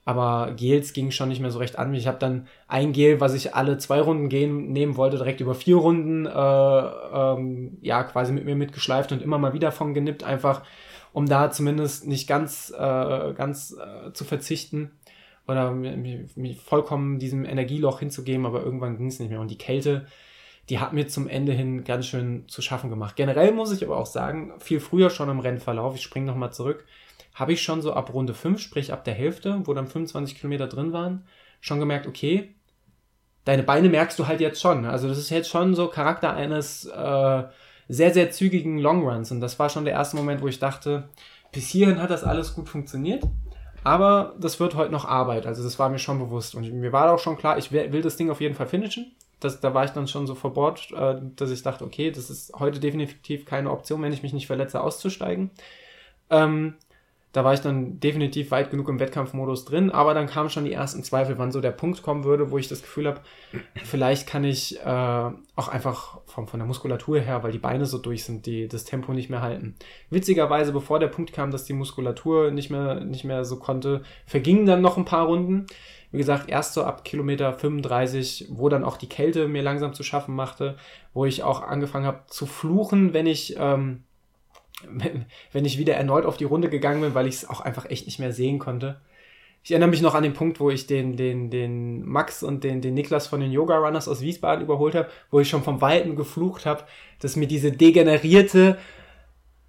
aber Gels ging schon nicht mehr so recht an. Ich habe dann ein Gel, was ich alle zwei Runden gehen, nehmen wollte, direkt über vier Runden, äh, ähm, ja, quasi mit mir mitgeschleift und immer mal wieder von genippt, einfach um da zumindest nicht ganz, äh, ganz äh, zu verzichten oder mir, mir vollkommen diesem Energieloch hinzugeben, aber irgendwann ging es nicht mehr. Und die Kälte, die hat mir zum Ende hin ganz schön zu schaffen gemacht. Generell muss ich aber auch sagen, viel früher schon im Rennverlauf, ich springe nochmal zurück, habe ich schon so ab Runde 5, sprich ab der Hälfte, wo dann 25 Kilometer drin waren, schon gemerkt, okay, deine Beine merkst du halt jetzt schon. Also das ist jetzt schon so Charakter eines äh, sehr, sehr zügigen Longruns. Und das war schon der erste Moment, wo ich dachte, bis hierhin hat das alles gut funktioniert. Aber das wird heute noch Arbeit. Also das war mir schon bewusst. Und mir war auch schon klar, ich will das Ding auf jeden Fall finishen. Das, da war ich dann schon so verbohrt, äh, dass ich dachte, okay, das ist heute definitiv keine Option, wenn ich mich nicht verletze, auszusteigen. Ähm, da war ich dann definitiv weit genug im Wettkampfmodus drin, aber dann kamen schon die ersten Zweifel, wann so der Punkt kommen würde, wo ich das Gefühl habe, vielleicht kann ich äh, auch einfach vom, von der Muskulatur her, weil die Beine so durch sind, die das Tempo nicht mehr halten. Witzigerweise, bevor der Punkt kam, dass die Muskulatur nicht mehr, nicht mehr so konnte, vergingen dann noch ein paar Runden. Wie gesagt, erst so ab Kilometer 35, wo dann auch die Kälte mir langsam zu schaffen machte, wo ich auch angefangen habe zu fluchen, wenn ich ähm, wenn ich wieder erneut auf die Runde gegangen bin, weil ich es auch einfach echt nicht mehr sehen konnte. Ich erinnere mich noch an den Punkt, wo ich den, den, den Max und den, den Niklas von den Yoga Runners aus Wiesbaden überholt habe, wo ich schon vom Weiten geflucht habe, dass mir diese degenerierte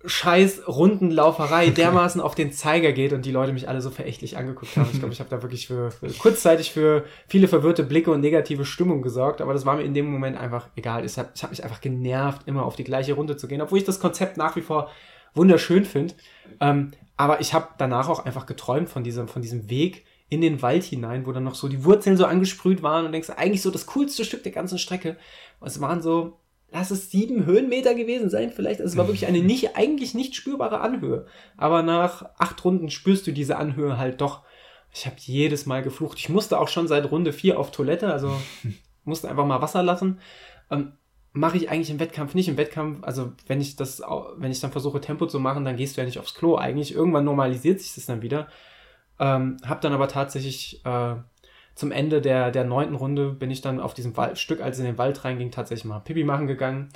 scheiß Rundenlauferei dermaßen auf den Zeiger geht und die Leute mich alle so verächtlich angeguckt haben. Ich glaube, ich habe da wirklich für, für kurzzeitig für viele verwirrte Blicke und negative Stimmung gesorgt, aber das war mir in dem Moment einfach egal. Ich habe hab mich einfach genervt, immer auf die gleiche Runde zu gehen, obwohl ich das Konzept nach wie vor wunderschön finde. Ähm, aber ich habe danach auch einfach geträumt von diesem, von diesem Weg in den Wald hinein, wo dann noch so die Wurzeln so angesprüht waren und denkst, eigentlich so das coolste Stück der ganzen Strecke. Es waren so lass es sieben Höhenmeter gewesen sein, vielleicht. Also es war wirklich eine nicht, eigentlich nicht spürbare Anhöhe. Aber nach acht Runden spürst du diese Anhöhe halt doch. Ich habe jedes Mal geflucht. Ich musste auch schon seit Runde vier auf Toilette, also musste einfach mal Wasser lassen. Ähm, Mache ich eigentlich im Wettkampf nicht. Im Wettkampf, also wenn ich das, wenn ich dann versuche Tempo zu machen, dann gehst du ja nicht aufs Klo eigentlich. Irgendwann normalisiert sich das dann wieder. Ähm, hab dann aber tatsächlich äh, zum Ende der, der neunten Runde bin ich dann auf diesem Waldstück, als es in den Wald reinging, tatsächlich mal Pipi machen gegangen.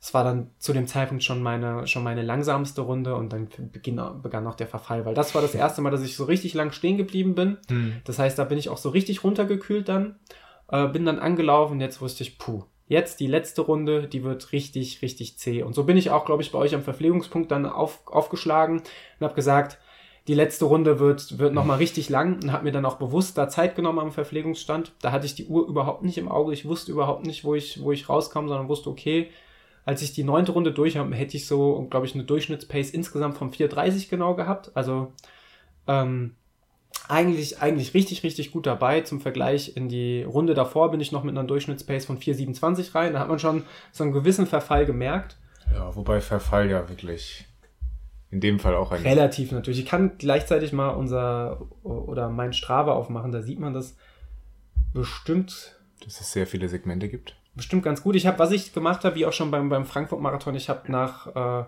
Es war dann zu dem Zeitpunkt schon meine, schon meine langsamste Runde und dann beginn, begann auch der Verfall, weil das war das erste Mal, dass ich so richtig lang stehen geblieben bin. Hm. Das heißt, da bin ich auch so richtig runtergekühlt dann, äh, bin dann angelaufen und jetzt wusste ich, puh, jetzt die letzte Runde, die wird richtig, richtig zäh. Und so bin ich auch, glaube ich, bei euch am Verpflegungspunkt dann auf, aufgeschlagen und habe gesagt, die letzte Runde wird, wird nochmal richtig lang und habe mir dann auch bewusst da Zeit genommen am Verpflegungsstand. Da hatte ich die Uhr überhaupt nicht im Auge. Ich wusste überhaupt nicht, wo ich, wo ich rauskomme, sondern wusste, okay, als ich die neunte Runde durch habe, hätte ich so, glaube ich, eine Durchschnittspace insgesamt von 4,30 genau gehabt. Also ähm, eigentlich, eigentlich richtig, richtig gut dabei. Zum Vergleich in die Runde davor bin ich noch mit einer Durchschnittspace von 4,27 rein. Da hat man schon so einen gewissen Verfall gemerkt. Ja, wobei Verfall ja wirklich in dem Fall auch ein. Relativ natürlich. Ich kann gleichzeitig mal unser oder mein Strava aufmachen, da sieht man das bestimmt dass es sehr viele Segmente gibt. Bestimmt ganz gut. Ich habe, was ich gemacht habe, wie auch schon beim, beim Frankfurt-Marathon, ich habe nach äh,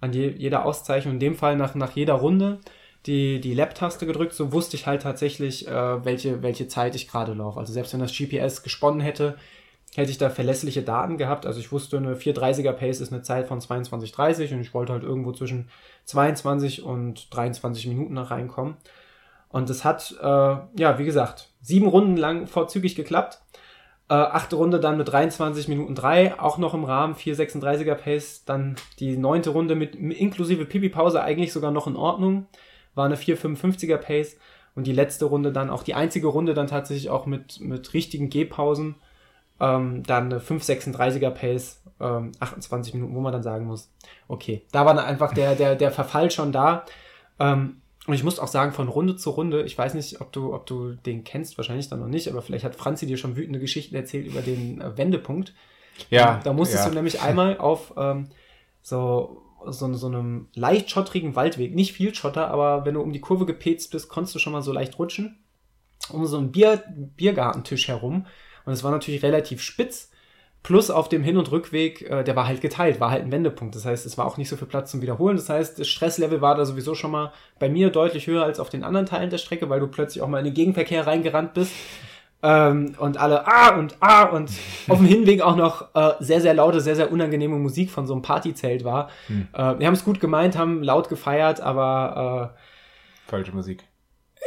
an je, jeder Auszeichnung, in dem Fall nach, nach jeder Runde, die, die Lab-Taste gedrückt, so wusste ich halt tatsächlich, äh, welche, welche Zeit ich gerade laufe. Also selbst wenn das GPS gesponnen hätte, hätte ich da verlässliche Daten gehabt. Also ich wusste, eine 430er Pace ist eine Zeit von 22,30 und ich wollte halt irgendwo zwischen 22 und 23 Minuten nach reinkommen. Und es hat, äh, ja, wie gesagt, sieben Runden lang vorzügig geklappt. Äh, achte Runde dann mit 23 Minuten 3, auch noch im Rahmen, 4,36er Pace. Dann die neunte Runde mit inklusive Pipi-Pause eigentlich sogar noch in Ordnung. War eine 4,55er Pace. Und die letzte Runde dann auch die einzige Runde dann tatsächlich auch mit, mit richtigen Gehpausen ähm, dann eine 5,36er Pace, ähm, 28 Minuten, wo man dann sagen muss, okay, da war dann einfach der, der, der Verfall schon da. Ähm, und ich muss auch sagen, von Runde zu Runde, ich weiß nicht, ob du, ob du den kennst, wahrscheinlich dann noch nicht, aber vielleicht hat Franzi dir schon wütende Geschichten erzählt über den äh, Wendepunkt. Ja. Da musstest ja. du nämlich einmal auf ähm, so, so, so einem leicht schottrigen Waldweg, nicht viel Schotter, aber wenn du um die Kurve gepetzt bist, konntest du schon mal so leicht rutschen, um so einen Bier, Biergartentisch herum. Und es war natürlich relativ spitz. Plus auf dem Hin- und Rückweg, äh, der war halt geteilt, war halt ein Wendepunkt. Das heißt, es war auch nicht so viel Platz zum Wiederholen. Das heißt, das Stresslevel war da sowieso schon mal bei mir deutlich höher als auf den anderen Teilen der Strecke, weil du plötzlich auch mal in den Gegenverkehr reingerannt bist. Ähm, und alle ah und ah und auf dem Hinweg auch noch äh, sehr, sehr laute, sehr, sehr unangenehme Musik von so einem Partyzelt war. Hm. Äh, wir haben es gut gemeint, haben laut gefeiert, aber äh, falsche Musik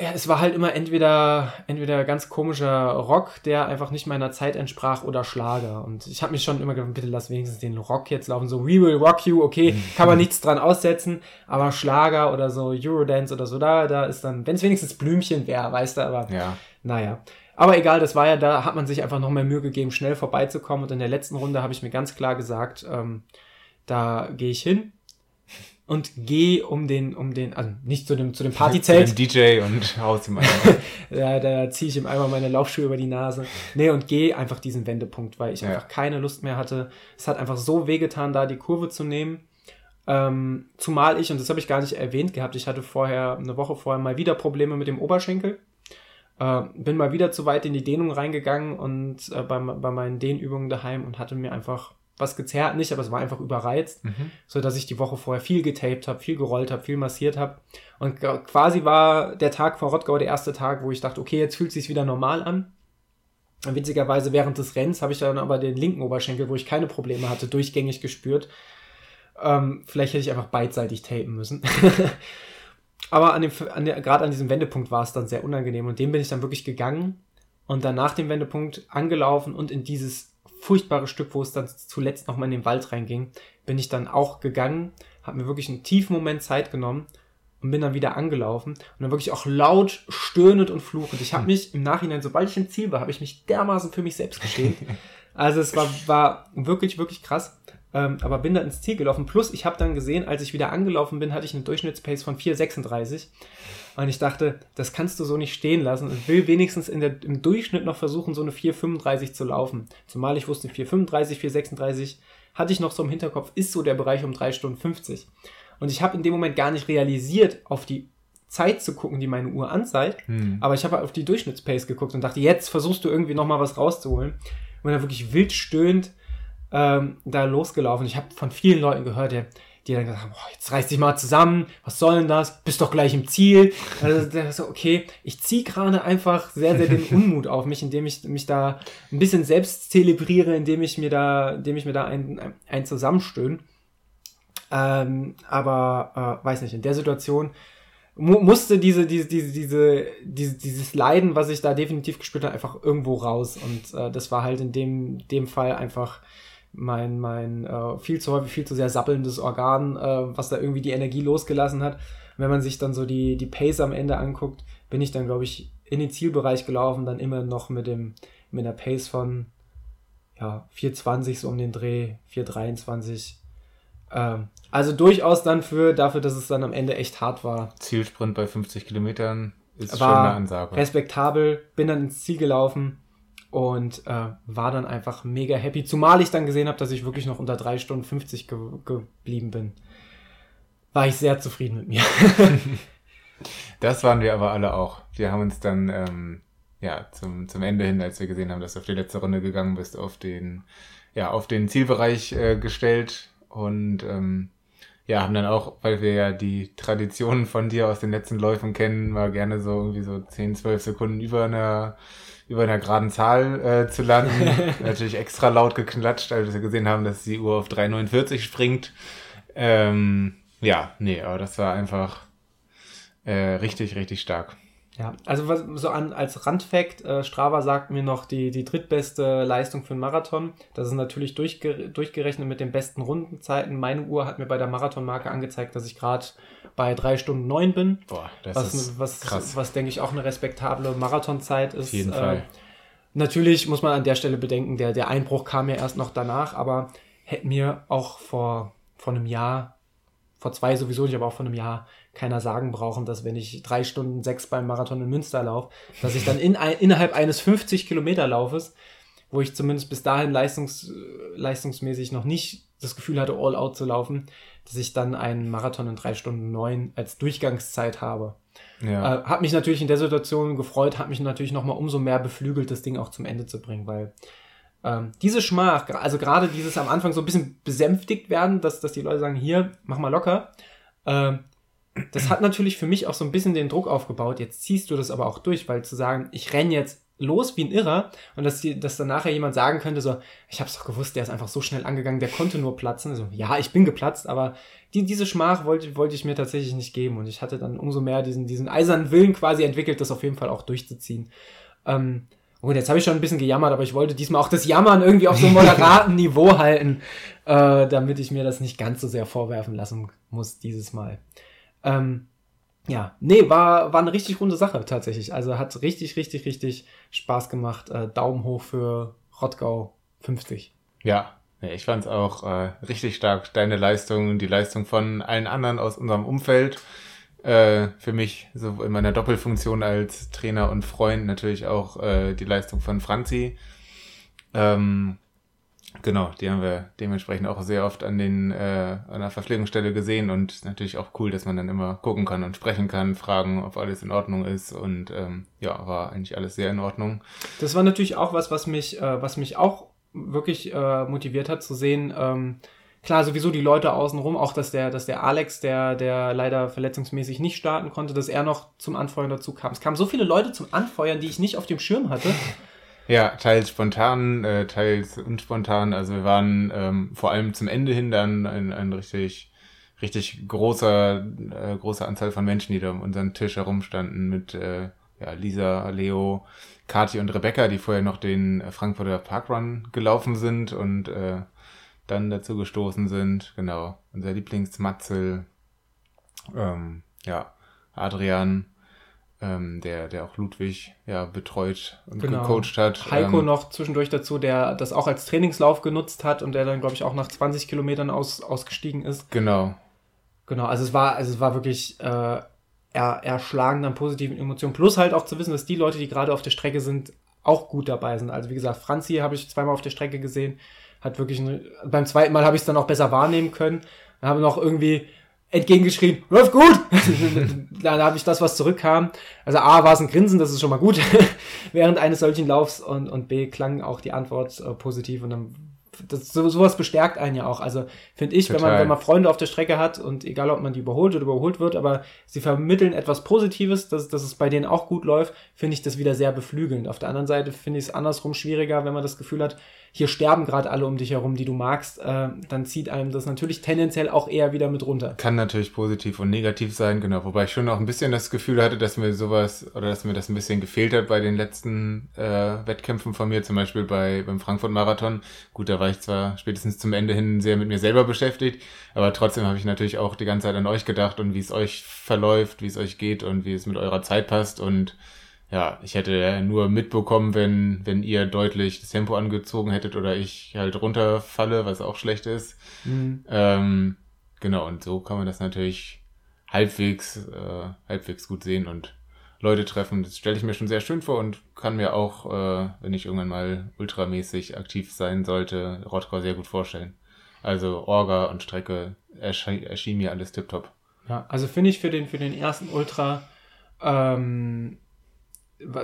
ja, es war halt immer entweder, entweder ganz komischer Rock, der einfach nicht meiner Zeit entsprach, oder Schlager. Und ich habe mich schon immer gedacht, bitte lass wenigstens den Rock jetzt laufen. So, We Will Rock You, okay, kann man nichts dran aussetzen, aber Schlager oder so Eurodance oder so, da, da ist dann, wenn es wenigstens Blümchen wäre, weißt du, aber ja. naja. Aber egal, das war ja, da hat man sich einfach noch mehr Mühe gegeben, schnell vorbeizukommen. Und in der letzten Runde habe ich mir ganz klar gesagt, ähm, da gehe ich hin und geh um den, um den, also nicht zu dem, zu dem Partyzelt. Zu dem DJ und haus ihm einmal. ja, da ziehe ich ihm einmal meine Laufschuhe über die Nase. Nee, und geh einfach diesen Wendepunkt, weil ich ja. einfach keine Lust mehr hatte. Es hat einfach so wehgetan, da die Kurve zu nehmen. Ähm, zumal ich, und das habe ich gar nicht erwähnt gehabt, ich hatte vorher, eine Woche vorher mal wieder Probleme mit dem Oberschenkel. Äh, bin mal wieder zu weit in die Dehnung reingegangen und äh, bei, bei meinen Dehnübungen daheim und hatte mir einfach was gezerrt nicht, aber es war einfach überreizt, mhm. so dass ich die Woche vorher viel getaped habe, viel gerollt habe, viel massiert habe und quasi war der Tag vor Rottgau der erste Tag, wo ich dachte, okay, jetzt fühlt es sich wieder normal an. Und witzigerweise während des Rennens habe ich dann aber den linken Oberschenkel, wo ich keine Probleme hatte, durchgängig gespürt. Ähm, vielleicht hätte ich einfach beidseitig tapen müssen. aber an dem, an der, gerade an diesem Wendepunkt war es dann sehr unangenehm und dem bin ich dann wirklich gegangen und dann nach dem Wendepunkt angelaufen und in dieses furchtbare Stück, wo es dann zuletzt nochmal in den Wald reinging, bin ich dann auch gegangen, habe mir wirklich einen tiefen Moment Zeit genommen und bin dann wieder angelaufen und dann wirklich auch laut stöhnend und fluchend. Ich habe mich im Nachhinein, sobald ich im Ziel war, habe ich mich dermaßen für mich selbst geschämt. Also es war, war wirklich, wirklich krass. Ähm, aber bin dann ins Ziel gelaufen. Plus, ich habe dann gesehen, als ich wieder angelaufen bin, hatte ich eine Durchschnittspace von 4,36. Und ich dachte, das kannst du so nicht stehen lassen. Ich will wenigstens in der, im Durchschnitt noch versuchen, so eine 4,35 zu laufen. Zumal ich wusste, 4,35, 4,36 hatte ich noch so im Hinterkopf, ist so der Bereich um 3 Stunden 50. Und ich habe in dem Moment gar nicht realisiert, auf die Zeit zu gucken, die meine Uhr anzeigt. Hm. Aber ich habe auf die Durchschnittspace geguckt und dachte, jetzt versuchst du irgendwie nochmal was rauszuholen. Und dann wirklich wild stöhnt ähm, da losgelaufen. Ich habe von vielen Leuten gehört, der, die dann gesagt haben, oh, jetzt reiß dich mal zusammen, was soll denn das? Bist doch gleich im Ziel. Also, so, okay, ich ziehe gerade einfach sehr, sehr den Unmut auf mich, indem ich mich da ein bisschen selbst zelebriere, indem ich mir da, indem ich mir da ein, ein zusammenstöhne. Ähm, aber äh, weiß nicht, in der Situation mu musste diese, diese, diese, diese, diese, dieses Leiden, was ich da definitiv gespürt habe, einfach irgendwo raus. Und äh, das war halt in dem, dem Fall einfach mein, mein äh, viel zu häufig, viel zu sehr sappelndes Organ, äh, was da irgendwie die Energie losgelassen hat. Und wenn man sich dann so die, die Pace am Ende anguckt, bin ich dann, glaube ich, in den Zielbereich gelaufen, dann immer noch mit dem, mit einer Pace von ja, 420 so um den Dreh, 423. Ähm, also durchaus dann für, dafür, dass es dann am Ende echt hart war. Zielsprint bei 50 Kilometern ist war schon eine Ansage. Respektabel, bin dann ins Ziel gelaufen und äh, war dann einfach mega happy. Zumal ich dann gesehen habe, dass ich wirklich noch unter 3 Stunden 50 ge geblieben bin. War ich sehr zufrieden mit mir. das waren wir aber alle auch. Wir haben uns dann ähm, ja, zum, zum Ende hin, als wir gesehen haben, dass du auf die letzte Runde gegangen bist, auf den, ja, auf den Zielbereich äh, gestellt und ähm, ja, haben dann auch, weil wir ja die Traditionen von dir aus den letzten Läufen kennen, mal gerne so irgendwie so 10, 12 Sekunden über einer über einer geraden Zahl äh, zu landen. Natürlich extra laut geklatscht, als wir gesehen haben, dass die Uhr auf 3,49 springt. Ähm, ja, nee, aber das war einfach äh, richtig, richtig stark. Ja, also was, so an, als Randfact, äh, Strava sagt mir noch die, die drittbeste Leistung für einen Marathon. Das ist natürlich durchge durchgerechnet mit den besten Rundenzeiten. Meine Uhr hat mir bei der Marathonmarke angezeigt, dass ich gerade bei drei Stunden neun bin. Boah, das was, ist was, krass. Was, denke ich, auch eine respektable Marathonzeit ist. Auf jeden äh, Fall. Natürlich muss man an der Stelle bedenken, der, der Einbruch kam ja erst noch danach, aber hätte mir auch vor, vor einem Jahr, vor zwei sowieso nicht, aber auch vor einem Jahr keiner sagen brauchen, dass wenn ich drei Stunden sechs beim Marathon in Münster laufe, dass ich dann in innerhalb eines 50 Kilometer Laufes, wo ich zumindest bis dahin leistungs, leistungsmäßig noch nicht das Gefühl hatte, all out zu laufen, dass ich dann einen Marathon in drei Stunden neun als Durchgangszeit habe. Ja. Äh, hat mich natürlich in der Situation gefreut, hat mich natürlich nochmal umso mehr beflügelt, das Ding auch zum Ende zu bringen, weil ähm, diese Schmach, also gerade dieses am Anfang so ein bisschen besänftigt werden, dass, dass die Leute sagen, hier, mach mal locker, ähm, das hat natürlich für mich auch so ein bisschen den Druck aufgebaut. Jetzt ziehst du das aber auch durch, weil zu sagen, ich renne jetzt los wie ein Irrer und dass, die, dass dann nachher jemand sagen könnte, so, ich hab's doch gewusst, der ist einfach so schnell angegangen, der konnte nur platzen. So, ja, ich bin geplatzt, aber die, diese Schmach wollte, wollte ich mir tatsächlich nicht geben und ich hatte dann umso mehr diesen, diesen eisernen Willen quasi entwickelt, das auf jeden Fall auch durchzuziehen. Ähm, Gut, jetzt habe ich schon ein bisschen gejammert, aber ich wollte diesmal auch das Jammern irgendwie auf so einem moderaten Niveau halten, äh, damit ich mir das nicht ganz so sehr vorwerfen lassen muss dieses Mal. Ähm, ja, nee, war, war eine richtig runde Sache tatsächlich. Also hat richtig, richtig, richtig Spaß gemacht. Äh, Daumen hoch für Rottgau 50. Ja, ich fand es auch äh, richtig stark. Deine Leistung die Leistung von allen anderen aus unserem Umfeld. Äh, für mich so in meiner Doppelfunktion als Trainer und Freund natürlich auch äh, die Leistung von Franzi. Ähm, Genau, die haben wir dementsprechend auch sehr oft an den äh, an der Verpflegungsstelle gesehen und natürlich auch cool, dass man dann immer gucken kann und sprechen kann, fragen, ob alles in Ordnung ist und ähm, ja, war eigentlich alles sehr in Ordnung. Das war natürlich auch was, was mich, äh, was mich auch wirklich äh, motiviert hat zu sehen. Ähm, klar, sowieso die Leute außenrum, auch dass der, dass der Alex, der, der leider verletzungsmäßig nicht starten konnte, dass er noch zum Anfeuern dazu kam. Es kamen so viele Leute zum Anfeuern, die ich nicht auf dem Schirm hatte. Ja, teils spontan, äh, teils unspontan. Also wir waren ähm, vor allem zum Ende hin dann ein, ein richtig, richtig großer, äh, große Anzahl von Menschen, die da um unseren Tisch herumstanden mit äh, ja, Lisa, Leo, Kati und Rebecca, die vorher noch den Frankfurter Parkrun gelaufen sind und äh, dann dazu gestoßen sind. Genau, unser Lieblingsmatzel, ähm, ja, Adrian, ähm, der, der auch Ludwig ja betreut und genau. gecoacht hat. Heiko ähm, noch zwischendurch dazu, der das auch als Trainingslauf genutzt hat und der dann, glaube ich, auch nach 20 Kilometern aus, ausgestiegen ist. Genau. Genau, also es war, also es war wirklich äh, er, erschlagend an positiven Emotionen. Plus halt auch zu wissen, dass die Leute, die gerade auf der Strecke sind, auch gut dabei sind. Also wie gesagt, Franzi habe ich zweimal auf der Strecke gesehen, hat wirklich, eine, beim zweiten Mal habe ich es dann auch besser wahrnehmen können. Dann habe noch irgendwie entgegengeschrien, läuft gut. dann habe ich das, was zurückkam. Also A war es ein Grinsen, das ist schon mal gut, während eines solchen Laufs und, und B klang auch die Antwort äh, positiv und dann das, so, sowas bestärkt einen ja auch. Also finde ich, wenn man, wenn man Freunde auf der Strecke hat und egal ob man die überholt oder überholt wird, aber sie vermitteln etwas Positives, dass, dass es bei denen auch gut läuft, finde ich das wieder sehr beflügelnd. Auf der anderen Seite finde ich es andersrum schwieriger, wenn man das Gefühl hat, hier sterben gerade alle um dich herum, die du magst, äh, dann zieht einem das natürlich tendenziell auch eher wieder mit runter. Kann natürlich positiv und negativ sein, genau. Wobei ich schon auch ein bisschen das Gefühl hatte, dass mir sowas oder dass mir das ein bisschen gefehlt hat bei den letzten äh, Wettkämpfen von mir, zum Beispiel bei beim Frankfurt Marathon. Gut, da war ich zwar spätestens zum Ende hin sehr mit mir selber beschäftigt, aber trotzdem habe ich natürlich auch die ganze Zeit an euch gedacht und wie es euch verläuft, wie es euch geht und wie es mit eurer Zeit passt und ja, ich hätte nur mitbekommen, wenn, wenn ihr deutlich das Tempo angezogen hättet oder ich halt runterfalle, was auch schlecht ist. Mhm. Ähm, genau, und so kann man das natürlich halbwegs, äh, halbwegs gut sehen und Leute treffen. Das stelle ich mir schon sehr schön vor und kann mir auch, äh, wenn ich irgendwann mal ultramäßig aktiv sein sollte, Rottgau sehr gut vorstellen. Also Orga und Strecke erschien, erschien mir alles tiptop. Ja, also finde ich für den, für den ersten Ultra ähm,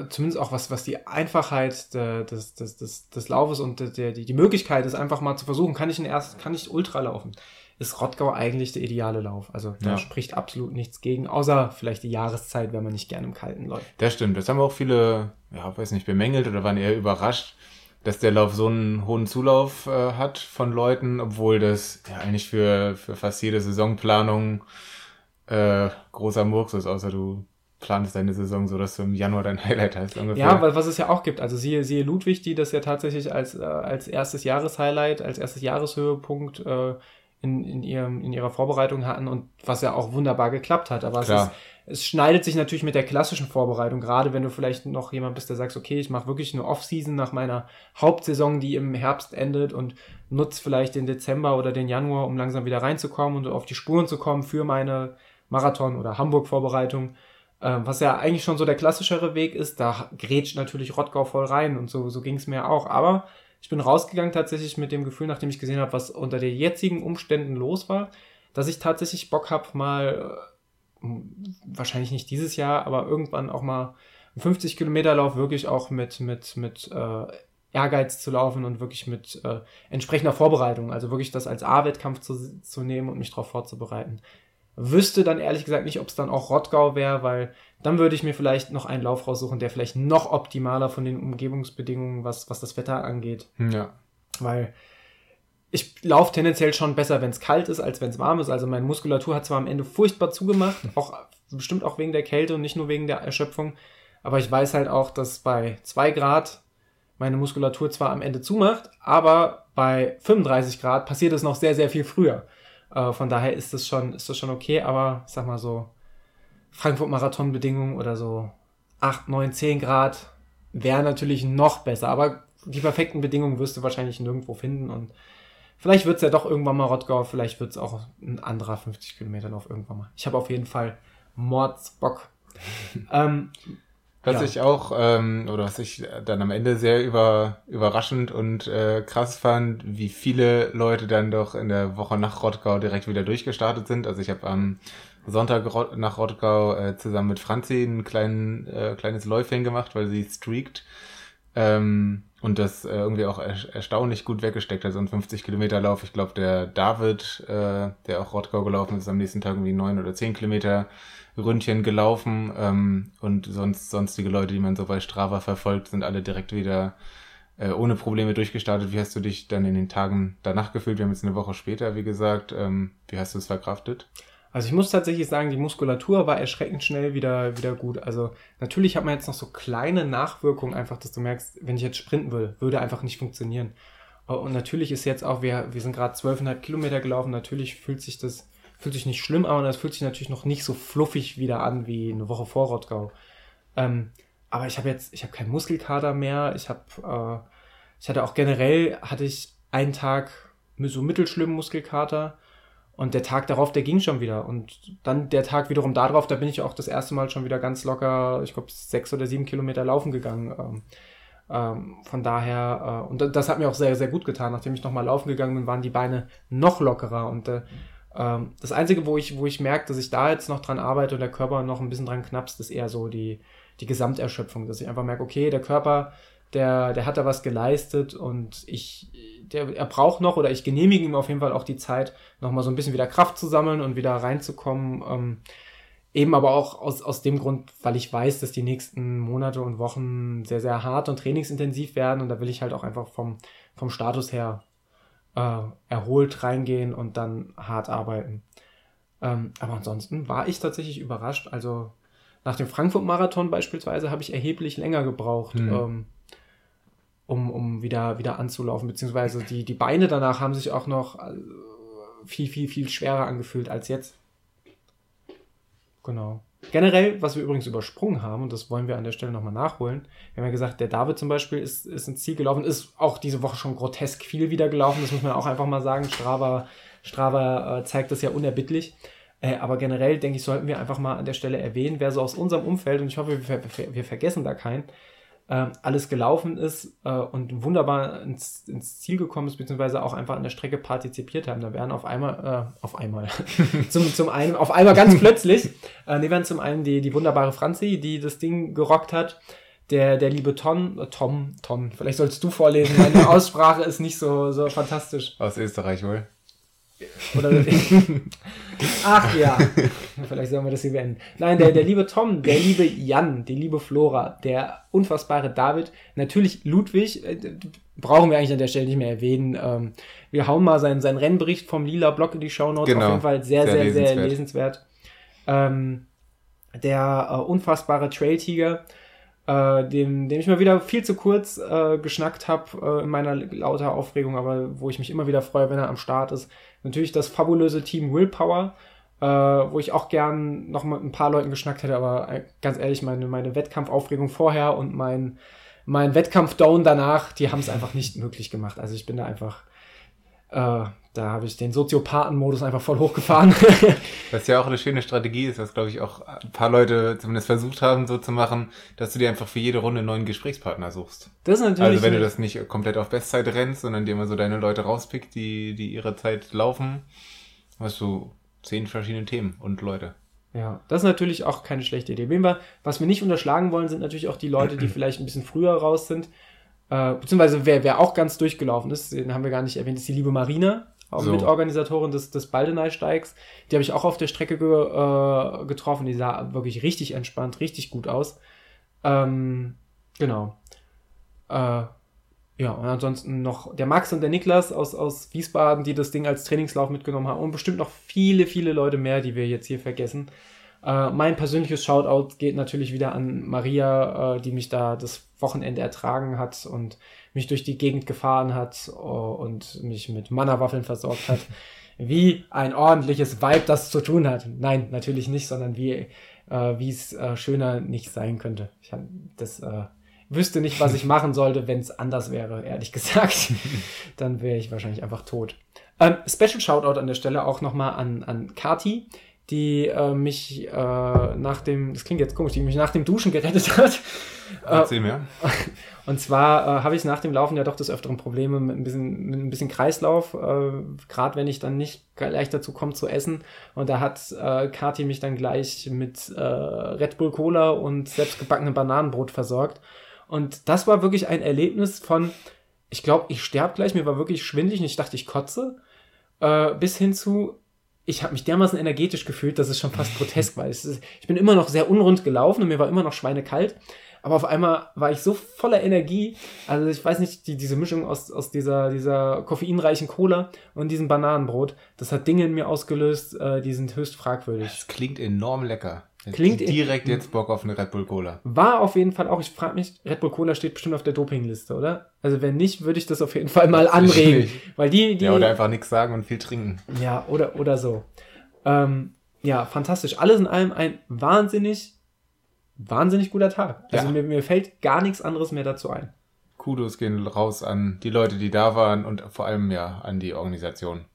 zumindest auch was, was die Einfachheit des, des, des, des Laufes und der, die, die Möglichkeit ist, einfach mal zu versuchen, kann ich, erst, kann ich Ultra laufen, ist Rottgau eigentlich der ideale Lauf. Also da ja. spricht absolut nichts gegen, außer vielleicht die Jahreszeit, wenn man nicht gerne im Kalten läuft. Das stimmt. Das haben auch viele, ja, weiß nicht, bemängelt oder waren eher überrascht, dass der Lauf so einen hohen Zulauf äh, hat von Leuten, obwohl das ja eigentlich für, für fast jede Saisonplanung äh, großer Murks ist, außer du planst deine Saison so, dass du im Januar dein Highlight hast. Ungefähr. Ja, weil was es ja auch gibt. Also siehe, siehe Ludwig, die das ja tatsächlich als, äh, als erstes Jahreshighlight, als erstes Jahreshöhepunkt äh, in, in, ihrem, in ihrer Vorbereitung hatten und was ja auch wunderbar geklappt hat. Aber es, ist, es schneidet sich natürlich mit der klassischen Vorbereitung, gerade wenn du vielleicht noch jemand bist, der sagt, okay, ich mache wirklich eine Off-Season nach meiner Hauptsaison, die im Herbst endet und nutze vielleicht den Dezember oder den Januar, um langsam wieder reinzukommen und auf die Spuren zu kommen für meine Marathon- oder Hamburg-Vorbereitung. Äh, was ja eigentlich schon so der klassischere Weg ist, da grätscht natürlich Rottgau voll rein und so, so ging es mir auch. Aber ich bin rausgegangen tatsächlich mit dem Gefühl, nachdem ich gesehen habe, was unter den jetzigen Umständen los war, dass ich tatsächlich Bock habe, mal, äh, wahrscheinlich nicht dieses Jahr, aber irgendwann auch mal einen 50 Kilometer Lauf wirklich auch mit, mit, mit äh, Ehrgeiz zu laufen und wirklich mit äh, entsprechender Vorbereitung, also wirklich das als A-Wettkampf zu, zu nehmen und mich darauf vorzubereiten. Wüsste dann ehrlich gesagt nicht, ob es dann auch Rottgau wäre, weil dann würde ich mir vielleicht noch einen Lauf raussuchen, der vielleicht noch optimaler von den Umgebungsbedingungen, was, was das Wetter angeht. Ja. Weil ich laufe tendenziell schon besser, wenn es kalt ist, als wenn es warm ist. Also meine Muskulatur hat zwar am Ende furchtbar zugemacht, auch bestimmt auch wegen der Kälte und nicht nur wegen der Erschöpfung. Aber ich weiß halt auch, dass bei zwei Grad meine Muskulatur zwar am Ende zumacht, aber bei 35 Grad passiert es noch sehr, sehr viel früher. Äh, von daher ist das schon, ist das schon okay, aber ich sag mal so, Frankfurt-Marathon-Bedingungen oder so 8, 9, 10 Grad wäre natürlich noch besser, aber die perfekten Bedingungen wirst du wahrscheinlich nirgendwo finden und vielleicht wird es ja doch irgendwann mal Rottgau, vielleicht wird es auch ein anderer 50 Kilometer Lauf irgendwann mal. Ich habe auf jeden Fall Mordsbock. ähm, was ja. ich auch, ähm, oder was ich dann am Ende sehr über, überraschend und äh, krass fand, wie viele Leute dann doch in der Woche nach Rottgau direkt wieder durchgestartet sind. Also ich habe am Sonntag nach Rottgau äh, zusammen mit Franzi ein kleinen, äh, kleines Läufchen gemacht, weil sie streakt. Ähm, und das äh, irgendwie auch er erstaunlich gut weggesteckt hat, so ein 50 Kilometer Lauf. Ich glaube, der David, äh, der auch Rottgau gelaufen ist, am nächsten Tag irgendwie neun oder zehn Kilometer Ründchen gelaufen ähm, und sonst sonstige Leute, die man so bei Strava verfolgt, sind alle direkt wieder äh, ohne Probleme durchgestartet. Wie hast du dich dann in den Tagen danach gefühlt? Wir haben jetzt eine Woche später, wie gesagt. Ähm, wie hast du es verkraftet? Also ich muss tatsächlich sagen, die Muskulatur war erschreckend schnell wieder, wieder gut. Also natürlich hat man jetzt noch so kleine Nachwirkungen, einfach, dass du merkst, wenn ich jetzt sprinten will, würde einfach nicht funktionieren. Und natürlich ist jetzt auch, wir, wir sind gerade 12,5 Kilometer gelaufen, natürlich fühlt sich das Fühlt sich nicht schlimm an, das fühlt sich natürlich noch nicht so fluffig wieder an wie eine Woche vor Rottgau. Ähm, aber ich habe jetzt, ich habe keinen Muskelkater mehr. Ich habe, äh, ich hatte auch generell, hatte ich einen Tag so mittelschlimmen Muskelkater. Und der Tag darauf, der ging schon wieder. Und dann der Tag wiederum darauf, da bin ich auch das erste Mal schon wieder ganz locker, ich glaube, sechs oder sieben Kilometer laufen gegangen. Ähm, ähm, von daher, äh, und das hat mir auch sehr, sehr gut getan. Nachdem ich nochmal laufen gegangen bin, waren die Beine noch lockerer. Und äh, ähm, das Einzige, wo ich, wo ich merke, dass ich da jetzt noch dran arbeite und der Körper noch ein bisschen dran knappst, ist eher so die, die Gesamterschöpfung, dass ich einfach merke, okay, der Körper, der, der hat da was geleistet und ich, der, er braucht noch oder ich genehmige ihm auf jeden Fall auch die Zeit, nochmal so ein bisschen wieder Kraft zu sammeln und wieder reinzukommen. Ähm, eben aber auch aus, aus dem Grund, weil ich weiß, dass die nächsten Monate und Wochen sehr, sehr hart und trainingsintensiv werden und da will ich halt auch einfach vom, vom Status her äh, erholt reingehen und dann hart arbeiten. Ähm, aber ansonsten war ich tatsächlich überrascht. Also nach dem Frankfurt-Marathon beispielsweise habe ich erheblich länger gebraucht, mhm. ähm, um, um wieder, wieder anzulaufen. Beziehungsweise die, die Beine danach haben sich auch noch äh, viel, viel, viel schwerer angefühlt als jetzt. Genau. Generell, was wir übrigens übersprungen haben, und das wollen wir an der Stelle nochmal nachholen, wir haben ja gesagt, der David zum Beispiel ist, ist ins Ziel gelaufen, ist auch diese Woche schon grotesk viel wieder gelaufen, das muss man auch einfach mal sagen. Strava, Strava äh, zeigt das ja unerbittlich. Äh, aber generell, denke ich, sollten wir einfach mal an der Stelle erwähnen, wer so aus unserem Umfeld, und ich hoffe, wir, wir, wir vergessen da keinen, äh, alles gelaufen ist äh, und wunderbar ins, ins, Ziel gekommen ist, beziehungsweise auch einfach an der Strecke partizipiert haben. Da wären auf einmal, äh, auf einmal, zum, zum einen, auf einmal ganz plötzlich, äh, ne, wären zum einen die, die wunderbare Franzi, die das Ding gerockt hat, der, der liebe Tom, äh, Tom, Tom, vielleicht sollst du vorlesen, meine Aussprache ist nicht so, so fantastisch. Aus Österreich wohl. Oder, ach ja, vielleicht sollen wir das hier beenden. Nein, der, der liebe Tom, der liebe Jan, die liebe Flora, der unfassbare David, natürlich Ludwig, äh, brauchen wir eigentlich an der Stelle nicht mehr erwähnen. Ähm, wir hauen mal seinen, seinen Rennbericht vom Lila Block in die Shownotes. Genau. Auf jeden Fall sehr, sehr, sehr, sehr lesenswert. lesenswert. Ähm, der äh, unfassbare Trail Tiger, äh, dem, dem ich mal wieder viel zu kurz äh, geschnackt habe äh, in meiner lauter Aufregung, aber wo ich mich immer wieder freue, wenn er am Start ist. Natürlich das fabulöse Team Willpower, äh, wo ich auch gern noch mit ein paar Leuten geschnackt hätte, aber äh, ganz ehrlich, meine, meine Wettkampfaufregung vorher und mein, mein Wettkampf-Down danach, die haben es einfach nicht möglich gemacht. Also ich bin da einfach äh, da habe ich den Soziopathen-Modus einfach voll hochgefahren. Was ja auch eine schöne Strategie ist, was glaube ich auch ein paar Leute zumindest versucht haben, so zu machen, dass du dir einfach für jede Runde einen neuen Gesprächspartner suchst. Das ist natürlich. Also wenn du das nicht komplett auf Bestzeit rennst, sondern dir immer so deine Leute rauspickt, die, die ihre Zeit laufen, hast du zehn verschiedene Themen und Leute. Ja, das ist natürlich auch keine schlechte Idee. Wir, was wir nicht unterschlagen wollen, sind natürlich auch die Leute, die vielleicht ein bisschen früher raus sind. Äh, beziehungsweise wer, wer auch ganz durchgelaufen ist, den haben wir gar nicht erwähnt, ist die liebe Marina so. Mitorganisatorin des, des Baldeney-Steigs. Die habe ich auch auf der Strecke ge, äh, getroffen. Die sah wirklich richtig entspannt, richtig gut aus. Ähm, genau. Äh, ja, und ansonsten noch der Max und der Niklas aus, aus Wiesbaden, die das Ding als Trainingslauf mitgenommen haben. Und bestimmt noch viele, viele Leute mehr, die wir jetzt hier vergessen. Äh, mein persönliches Shoutout geht natürlich wieder an Maria, äh, die mich da das Wochenende ertragen hat und mich durch die Gegend gefahren hat oh, und mich mit Mannerwaffeln versorgt hat. wie ein ordentliches Vibe das zu tun hat. Nein, natürlich nicht, sondern wie äh, wie es äh, schöner nicht sein könnte. Ich hab, das äh, wüsste nicht, was ich machen sollte, wenn es anders wäre, ehrlich gesagt. Dann wäre ich wahrscheinlich einfach tot. Ähm, Special Shoutout an der Stelle auch nochmal an, an Kati, die äh, mich äh, nach dem, das klingt jetzt komisch, die mich nach dem Duschen gerettet hat. Erzähl mir. Und zwar äh, habe ich nach dem Laufen ja doch des Öfteren Probleme mit ein bisschen, mit ein bisschen Kreislauf, äh, gerade wenn ich dann nicht gleich dazu komme zu essen. Und da hat äh, Kati mich dann gleich mit äh, Red Bull Cola und selbstgebackenem Bananenbrot versorgt. Und das war wirklich ein Erlebnis von, ich glaube, ich sterbe gleich, mir war wirklich schwindlig und ich dachte, ich kotze, äh, bis hin zu, ich habe mich dermaßen energetisch gefühlt, dass es schon fast grotesk war. Ist, ich bin immer noch sehr unrund gelaufen und mir war immer noch schweinekalt. Aber auf einmal war ich so voller Energie. Also ich weiß nicht, die, diese Mischung aus, aus dieser, dieser koffeinreichen Cola und diesem Bananenbrot, das hat Dinge in mir ausgelöst, äh, die sind höchst fragwürdig. Das klingt enorm lecker. Klingt direkt jetzt Bock auf eine Red Bull Cola. War auf jeden Fall auch, ich frage mich, Red Bull Cola steht bestimmt auf der Dopingliste, oder? Also wenn nicht, würde ich das auf jeden Fall mal anregen. weil die, die. Ja, oder einfach nichts sagen und viel trinken. Ja, oder, oder so. Ähm, ja, fantastisch. Alles in allem ein wahnsinnig, wahnsinnig guter Tag. Also ja. mir, mir fällt gar nichts anderes mehr dazu ein. Kudos gehen raus an die Leute, die da waren und vor allem ja an die Organisation.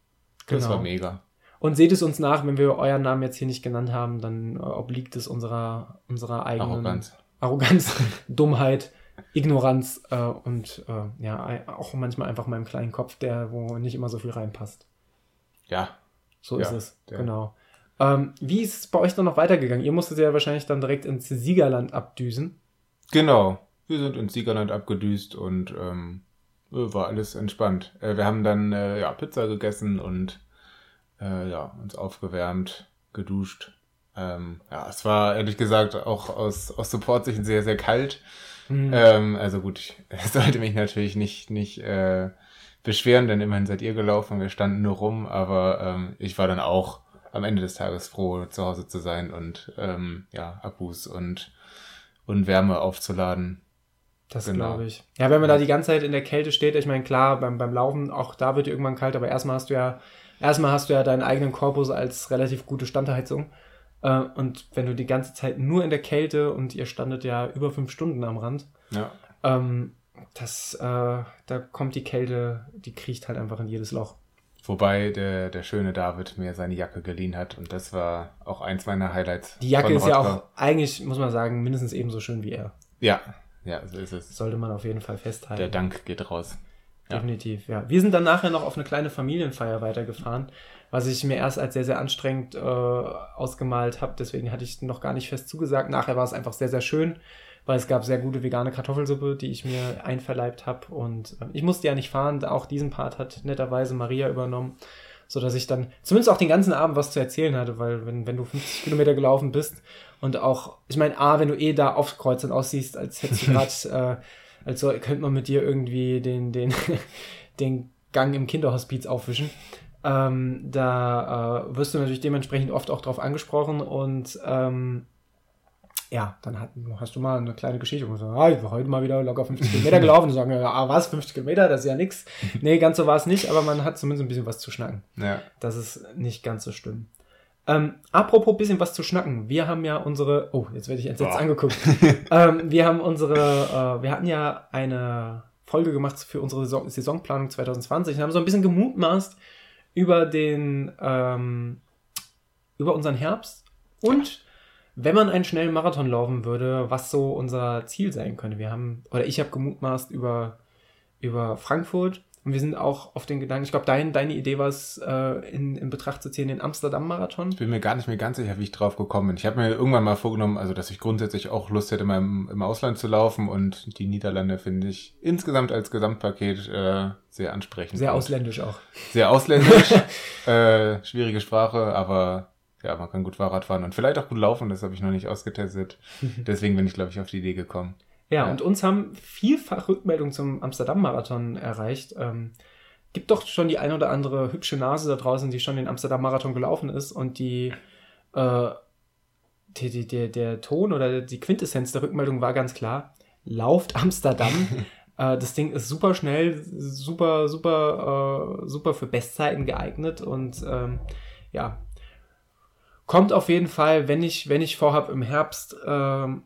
Das genau. war mega. Und seht es uns nach, wenn wir euren Namen jetzt hier nicht genannt haben, dann äh, obliegt es unserer, unserer eigenen Arroganz, Arroganz Dummheit, Ignoranz äh, und äh, ja, auch manchmal einfach meinem kleinen Kopf, der, wo nicht immer so viel reinpasst. Ja. So ja, ist es, genau. Ähm, wie ist es bei euch dann noch weitergegangen? Ihr musstet ja wahrscheinlich dann direkt ins Siegerland abdüsen. Genau. Wir sind ins Siegerland abgedüst und ähm, war alles entspannt. Äh, wir haben dann äh, ja, Pizza gegessen und äh, ja, uns aufgewärmt, geduscht. Ähm, ja, es war ehrlich gesagt auch aus, aus Support-Sicht sehr, sehr kalt. Mhm. Ähm, also gut, ich sollte mich natürlich nicht, nicht äh, beschweren, denn immerhin seid ihr gelaufen, wir standen nur rum, aber ähm, ich war dann auch am Ende des Tages froh, zu Hause zu sein und ähm, ja, Akkus und, und Wärme aufzuladen. Das genau. glaube ich. Ja, wenn man da die ganze Zeit in der Kälte steht, ich meine, klar, beim, beim Laufen, auch da wird irgendwann kalt, aber erstmal hast du ja erstmal hast du ja deinen eigenen Korpus als relativ gute Standheizung. Äh, und wenn du die ganze Zeit nur in der Kälte und ihr standet ja über fünf Stunden am Rand, ja. ähm, das, äh, da kommt die Kälte, die kriecht halt einfach in jedes Loch. Wobei der, der schöne David mir seine Jacke geliehen hat und das war auch eins meiner Highlights. Die Jacke ist ja auch eigentlich, muss man sagen, mindestens ebenso schön wie er. Ja, ja, so ist es. Sollte man auf jeden Fall festhalten. Der Dank geht raus. Definitiv, ja. Wir sind dann nachher noch auf eine kleine Familienfeier weitergefahren, was ich mir erst als sehr, sehr anstrengend äh, ausgemalt habe. Deswegen hatte ich noch gar nicht fest zugesagt. Nachher war es einfach sehr, sehr schön. weil es gab sehr gute vegane Kartoffelsuppe, die ich mir einverleibt habe. Und äh, ich musste ja nicht fahren. Auch diesen Part hat netterweise Maria übernommen, sodass ich dann zumindest auch den ganzen Abend was zu erzählen hatte, weil wenn, wenn du 50 Kilometer gelaufen bist und auch, ich meine, A, wenn du eh da aufs Kreuz und aussiehst, als hättest du gerade, äh, als könnte man mit dir irgendwie den, den, den Gang im Kinderhospiz aufwischen. Ähm, da äh, wirst du natürlich dementsprechend oft auch drauf angesprochen und ähm, ja, dann hat, hast du mal eine kleine Geschichte und sagst, ah, ich war heute mal wieder locker 50 Kilometer gelaufen und sagen, ah, was, 50 Kilometer, das ist ja nix. Nee, ganz so war es nicht, aber man hat zumindest ein bisschen was zu schnacken. Ja. Das ist nicht ganz so schlimm. Ähm, apropos bisschen was zu schnacken. Wir haben ja unsere, oh, jetzt werde ich entsetzt oh. angeguckt. ähm, wir haben unsere, äh, wir hatten ja eine Folge gemacht für unsere Saison Saisonplanung 2020 und haben so ein bisschen gemutmaßt über den, ähm, über unseren Herbst und wenn man einen schnellen Marathon laufen würde, was so unser Ziel sein könnte. Wir haben, oder ich habe gemutmaßt über, über Frankfurt und wir sind auch auf den Gedanken, ich glaube, dein, deine Idee war es, äh, in, in Betracht zu ziehen, den Amsterdam-Marathon. Ich bin mir gar nicht mehr ganz sicher, wie ich drauf gekommen bin. Ich habe mir irgendwann mal vorgenommen, also dass ich grundsätzlich auch Lust hätte, mal im, im Ausland zu laufen und die Niederlande finde ich insgesamt als Gesamtpaket äh, sehr ansprechend. Sehr ausländisch auch. Sehr ausländisch, äh, schwierige Sprache, aber ja, man kann gut Fahrrad fahren und vielleicht auch gut laufen, das habe ich noch nicht ausgetestet. Deswegen bin ich, glaube ich, auf die Idee gekommen. Ja, ja, und uns haben vielfach Rückmeldungen zum Amsterdam-Marathon erreicht. Ähm, gibt doch schon die eine oder andere hübsche Nase da draußen, die schon den Amsterdam-Marathon gelaufen ist und die, äh, die, die, der, der Ton oder die Quintessenz der Rückmeldung war ganz klar. Lauft Amsterdam. äh, das Ding ist super schnell, super, super, äh, super für Bestzeiten geeignet und ähm, ja, kommt auf jeden Fall, wenn ich, wenn ich vorhab, im Herbst ähm,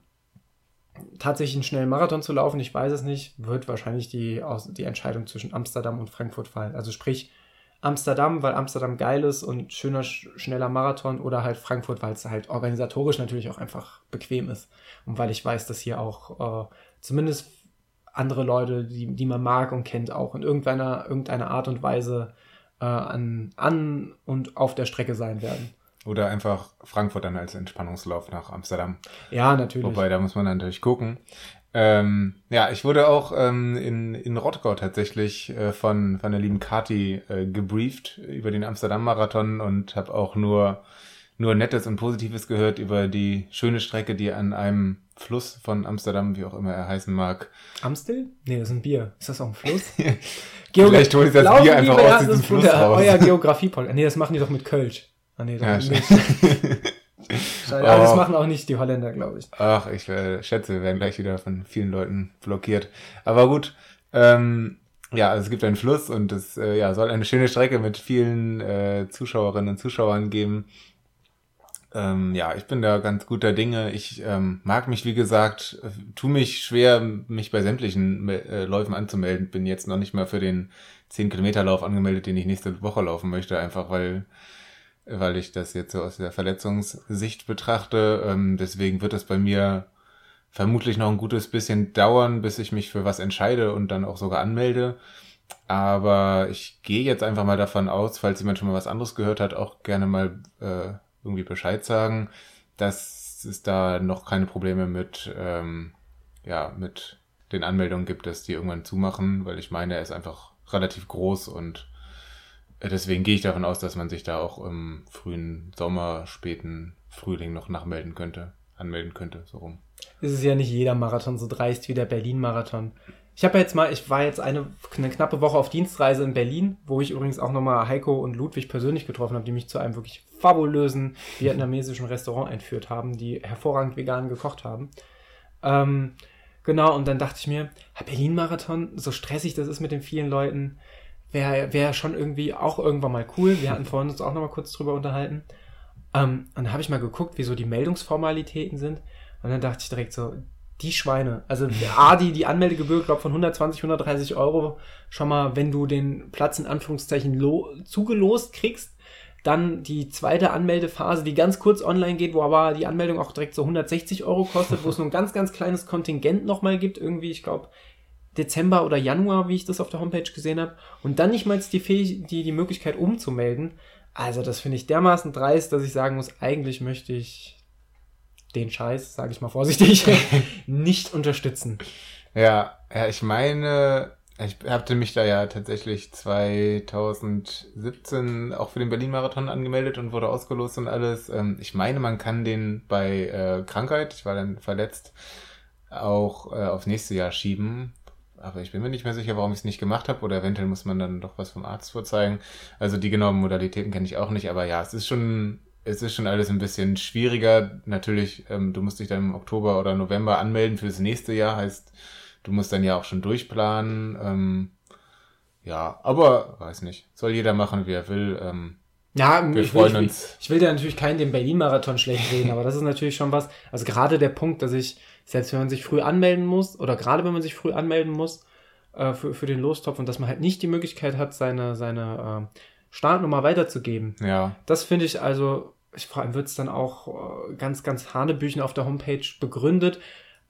tatsächlich einen schnellen Marathon zu laufen, ich weiß es nicht, wird wahrscheinlich die, die Entscheidung zwischen Amsterdam und Frankfurt fallen. Also sprich Amsterdam, weil Amsterdam geil ist und schöner, schneller Marathon oder halt Frankfurt, weil es halt organisatorisch natürlich auch einfach bequem ist. Und weil ich weiß, dass hier auch äh, zumindest andere Leute, die, die man mag und kennt, auch in irgendeiner, irgendeiner Art und Weise äh, an, an und auf der Strecke sein werden. Oder einfach Frankfurt dann als Entspannungslauf nach Amsterdam. Ja, natürlich. Wobei, da muss man dann natürlich gucken. Ähm, ja, ich wurde auch ähm, in, in Rottgau tatsächlich äh, von, von der lieben Kati äh, gebrieft über den Amsterdam-Marathon und habe auch nur, nur Nettes und Positives gehört über die schöne Strecke, die an einem Fluss von Amsterdam, wie auch immer er heißen mag. Amstel? Nee, das ist ein Bier. Ist das auch ein Fluss? Vielleicht hole ich das Bier einfach aus diesem Fluss raus. Euer Geografie-Podcast. Nee, das machen die doch mit Kölsch. Ah, nee, ja, nicht. Aber das oh. machen auch nicht die Holländer, glaube ich. Ach, ich äh, schätze, wir werden gleich wieder von vielen Leuten blockiert. Aber gut, ähm, ja, also es gibt einen Fluss und es äh, ja, soll eine schöne Strecke mit vielen äh, Zuschauerinnen und Zuschauern geben. Ähm, ja, ich bin da ganz guter Dinge. Ich ähm, mag mich, wie gesagt, tu mich schwer, mich bei sämtlichen äh, Läufen anzumelden. Bin jetzt noch nicht mal für den 10-Kilometer-Lauf angemeldet, den ich nächste Woche laufen möchte, einfach weil weil ich das jetzt so aus der Verletzungssicht betrachte. Ähm, deswegen wird es bei mir vermutlich noch ein gutes bisschen dauern, bis ich mich für was entscheide und dann auch sogar anmelde. Aber ich gehe jetzt einfach mal davon aus, falls jemand schon mal was anderes gehört hat, auch gerne mal äh, irgendwie Bescheid sagen, dass es da noch keine Probleme mit, ähm, ja, mit den Anmeldungen gibt, dass die irgendwann zumachen, weil ich meine, er ist einfach relativ groß und Deswegen gehe ich davon aus, dass man sich da auch im frühen Sommer, späten Frühling noch nachmelden könnte, anmelden könnte, so rum. Es ist ja nicht jeder Marathon so dreist wie der Berlin-Marathon. Ich habe jetzt mal, ich war jetzt eine, eine knappe Woche auf Dienstreise in Berlin, wo ich übrigens auch nochmal Heiko und Ludwig persönlich getroffen habe, die mich zu einem wirklich fabulösen vietnamesischen Restaurant entführt haben, die hervorragend vegan gekocht haben. Ähm, genau, und dann dachte ich mir, Berlin-Marathon, so stressig das ist mit den vielen Leuten, wäre wär schon irgendwie auch irgendwann mal cool. Wir hatten vorhin uns auch noch mal kurz drüber unterhalten. Ähm, und dann habe ich mal geguckt, wie so die Meldungsformalitäten sind. Und dann dachte ich direkt so, die Schweine. Also A, die, die Anmeldegebühr, glaube von 120, 130 Euro schon mal, wenn du den Platz in Anführungszeichen zugelost kriegst. Dann die zweite Anmeldephase, die ganz kurz online geht, wo aber die Anmeldung auch direkt so 160 Euro kostet, wo es nur ein ganz, ganz kleines Kontingent nochmal gibt. Irgendwie, ich glaube, Dezember oder Januar, wie ich das auf der Homepage gesehen habe, und dann nicht mal die, Fähig die, die Möglichkeit umzumelden. Also das finde ich dermaßen dreist, dass ich sagen muss, eigentlich möchte ich den Scheiß, sage ich mal vorsichtig, nicht unterstützen. Ja, ja, ich meine, ich hatte mich da ja tatsächlich 2017 auch für den Berlin-Marathon angemeldet und wurde ausgelost und alles. Ähm, ich meine, man kann den bei äh, Krankheit, ich war dann verletzt, auch äh, aufs nächste Jahr schieben. Aber ich bin mir nicht mehr sicher, warum ich es nicht gemacht habe. Oder eventuell muss man dann doch was vom Arzt vorzeigen. Also die genauen Modalitäten kenne ich auch nicht. Aber ja, es ist schon, es ist schon alles ein bisschen schwieriger. Natürlich, ähm, du musst dich dann im Oktober oder November anmelden für das nächste Jahr. Heißt, du musst dann ja auch schon durchplanen. Ähm, ja, aber weiß nicht. Soll jeder machen, wie er will. Ähm, Ja, wir ich, freuen will, ich, uns. ich will ja natürlich keinen den Berlin-Marathon schlecht reden, aber das ist natürlich schon was. Also gerade der Punkt, dass ich, selbst wenn man sich früh anmelden muss, oder gerade wenn man sich früh anmelden muss äh, für, für den Lostopf und dass man halt nicht die Möglichkeit hat, seine, seine äh, Startnummer weiterzugeben. Ja, Das finde ich also, ich, vor allem wird es dann auch äh, ganz, ganz hanebüchen auf der Homepage begründet.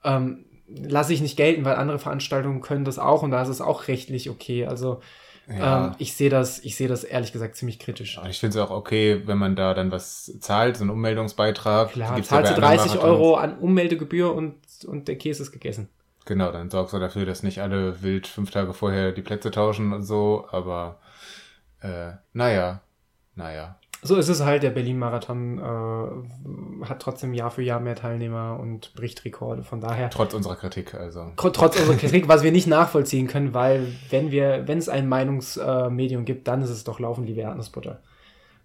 Ähm, lasse ich nicht gelten, weil andere Veranstaltungen können das auch und da ist es auch rechtlich okay. Also ja. ähm, ich sehe das, ich sehe das ehrlich gesagt ziemlich kritisch. Ich finde es auch okay, wenn man da dann was zahlt, so einen Ummeldungsbeitrag. Klar, zahlst du bei anderen 30 Marathons. Euro an Ummeldegebühr und, und der Käse ist gegessen. Genau, dann sorgst du dafür, dass nicht alle wild fünf Tage vorher die Plätze tauschen und so, aber äh, naja, naja. So ist es halt, der Berlin-Marathon äh, hat trotzdem Jahr für Jahr mehr Teilnehmer und bricht Rekorde. Von daher, Trotz unserer Kritik, also. tr- trotz unserer Kritik, was wir nicht nachvollziehen können, weil wenn wir, wenn es ein Meinungsmedium gibt, dann ist es doch Laufen, liebe Erdnussbutter.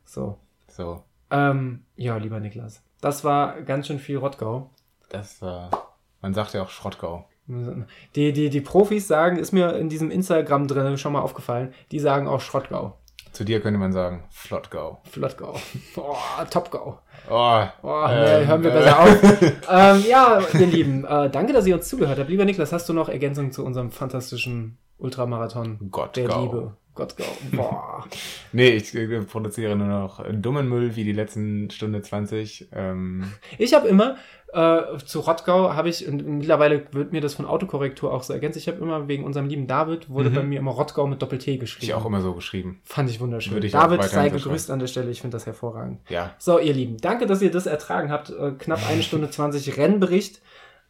So. So. Ähm, ja, lieber Niklas. Das war ganz schön viel Rottgau. Das war. Man sagt ja auch Schrottgau. Die, die, die Profis sagen, ist mir in diesem Instagram drin schon mal aufgefallen, die sagen auch Schrottgau. Zu dir könnte man sagen, Flottgau. Flottgau. Boah, Topgau. Oh, Oh, ähm, nee, hören wir äh, besser auf. ähm, ja, ihr Lieben, äh, danke, dass ihr uns zugehört habt. Lieber Niklas, hast du noch Ergänzungen zu unserem fantastischen Ultramarathon Gottgau. der Liebe? Gottgau. Boah. Nee, ich äh, produziere nur noch dummen Müll wie die letzten Stunde 20. Ähm, Ich habe immer, äh, zu Rottgau habe ich, und mittlerweile wird mir das von Autokorrektur auch so ergänzt, ich habe immer wegen unserem lieben David, wurde Mhm. bei mir immer Rottgau mit Doppel-T geschrieben. ich auch immer so geschrieben. Fand ich wunderschön. Würde ich David, sei gegrüßt an der Stelle. Ich finde das hervorragend. Ja. So, ihr Lieben, danke, dass ihr das ertragen habt. Äh, knapp eine Stunde 20 Rennbericht.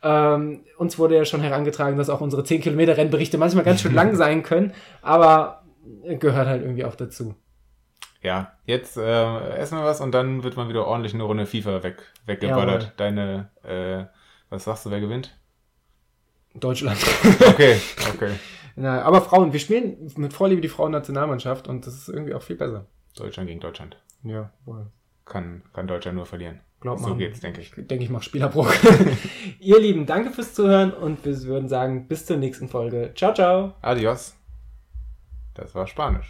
Ähm, uns wurde ja schon herangetragen, dass auch unsere 10 Kilometer Rennberichte manchmal ganz schön lang sein können, aber gehört halt irgendwie auch dazu. Ja, jetzt äh, essen wir was und dann wird man wieder ordentlich eine Runde FIFA weg, weggeballert. Jawohl. Deine, äh, was sagst du, wer gewinnt? Deutschland. Okay, okay. Na, aber Frauen, wir spielen mit Vorliebe die Frauennationalmannschaft und das ist irgendwie auch viel besser. Deutschland gegen Deutschland. Ja, wohl. Kann, kann Deutschland nur verlieren. Glaub so geht's, denke ich. Denke ich, mach Spielerbruch. ihr Lieben, danke fürs Zuhören und wir würden sagen, bis zur nächsten Folge. Ciao, ciao. Adios. Das war Spanisch.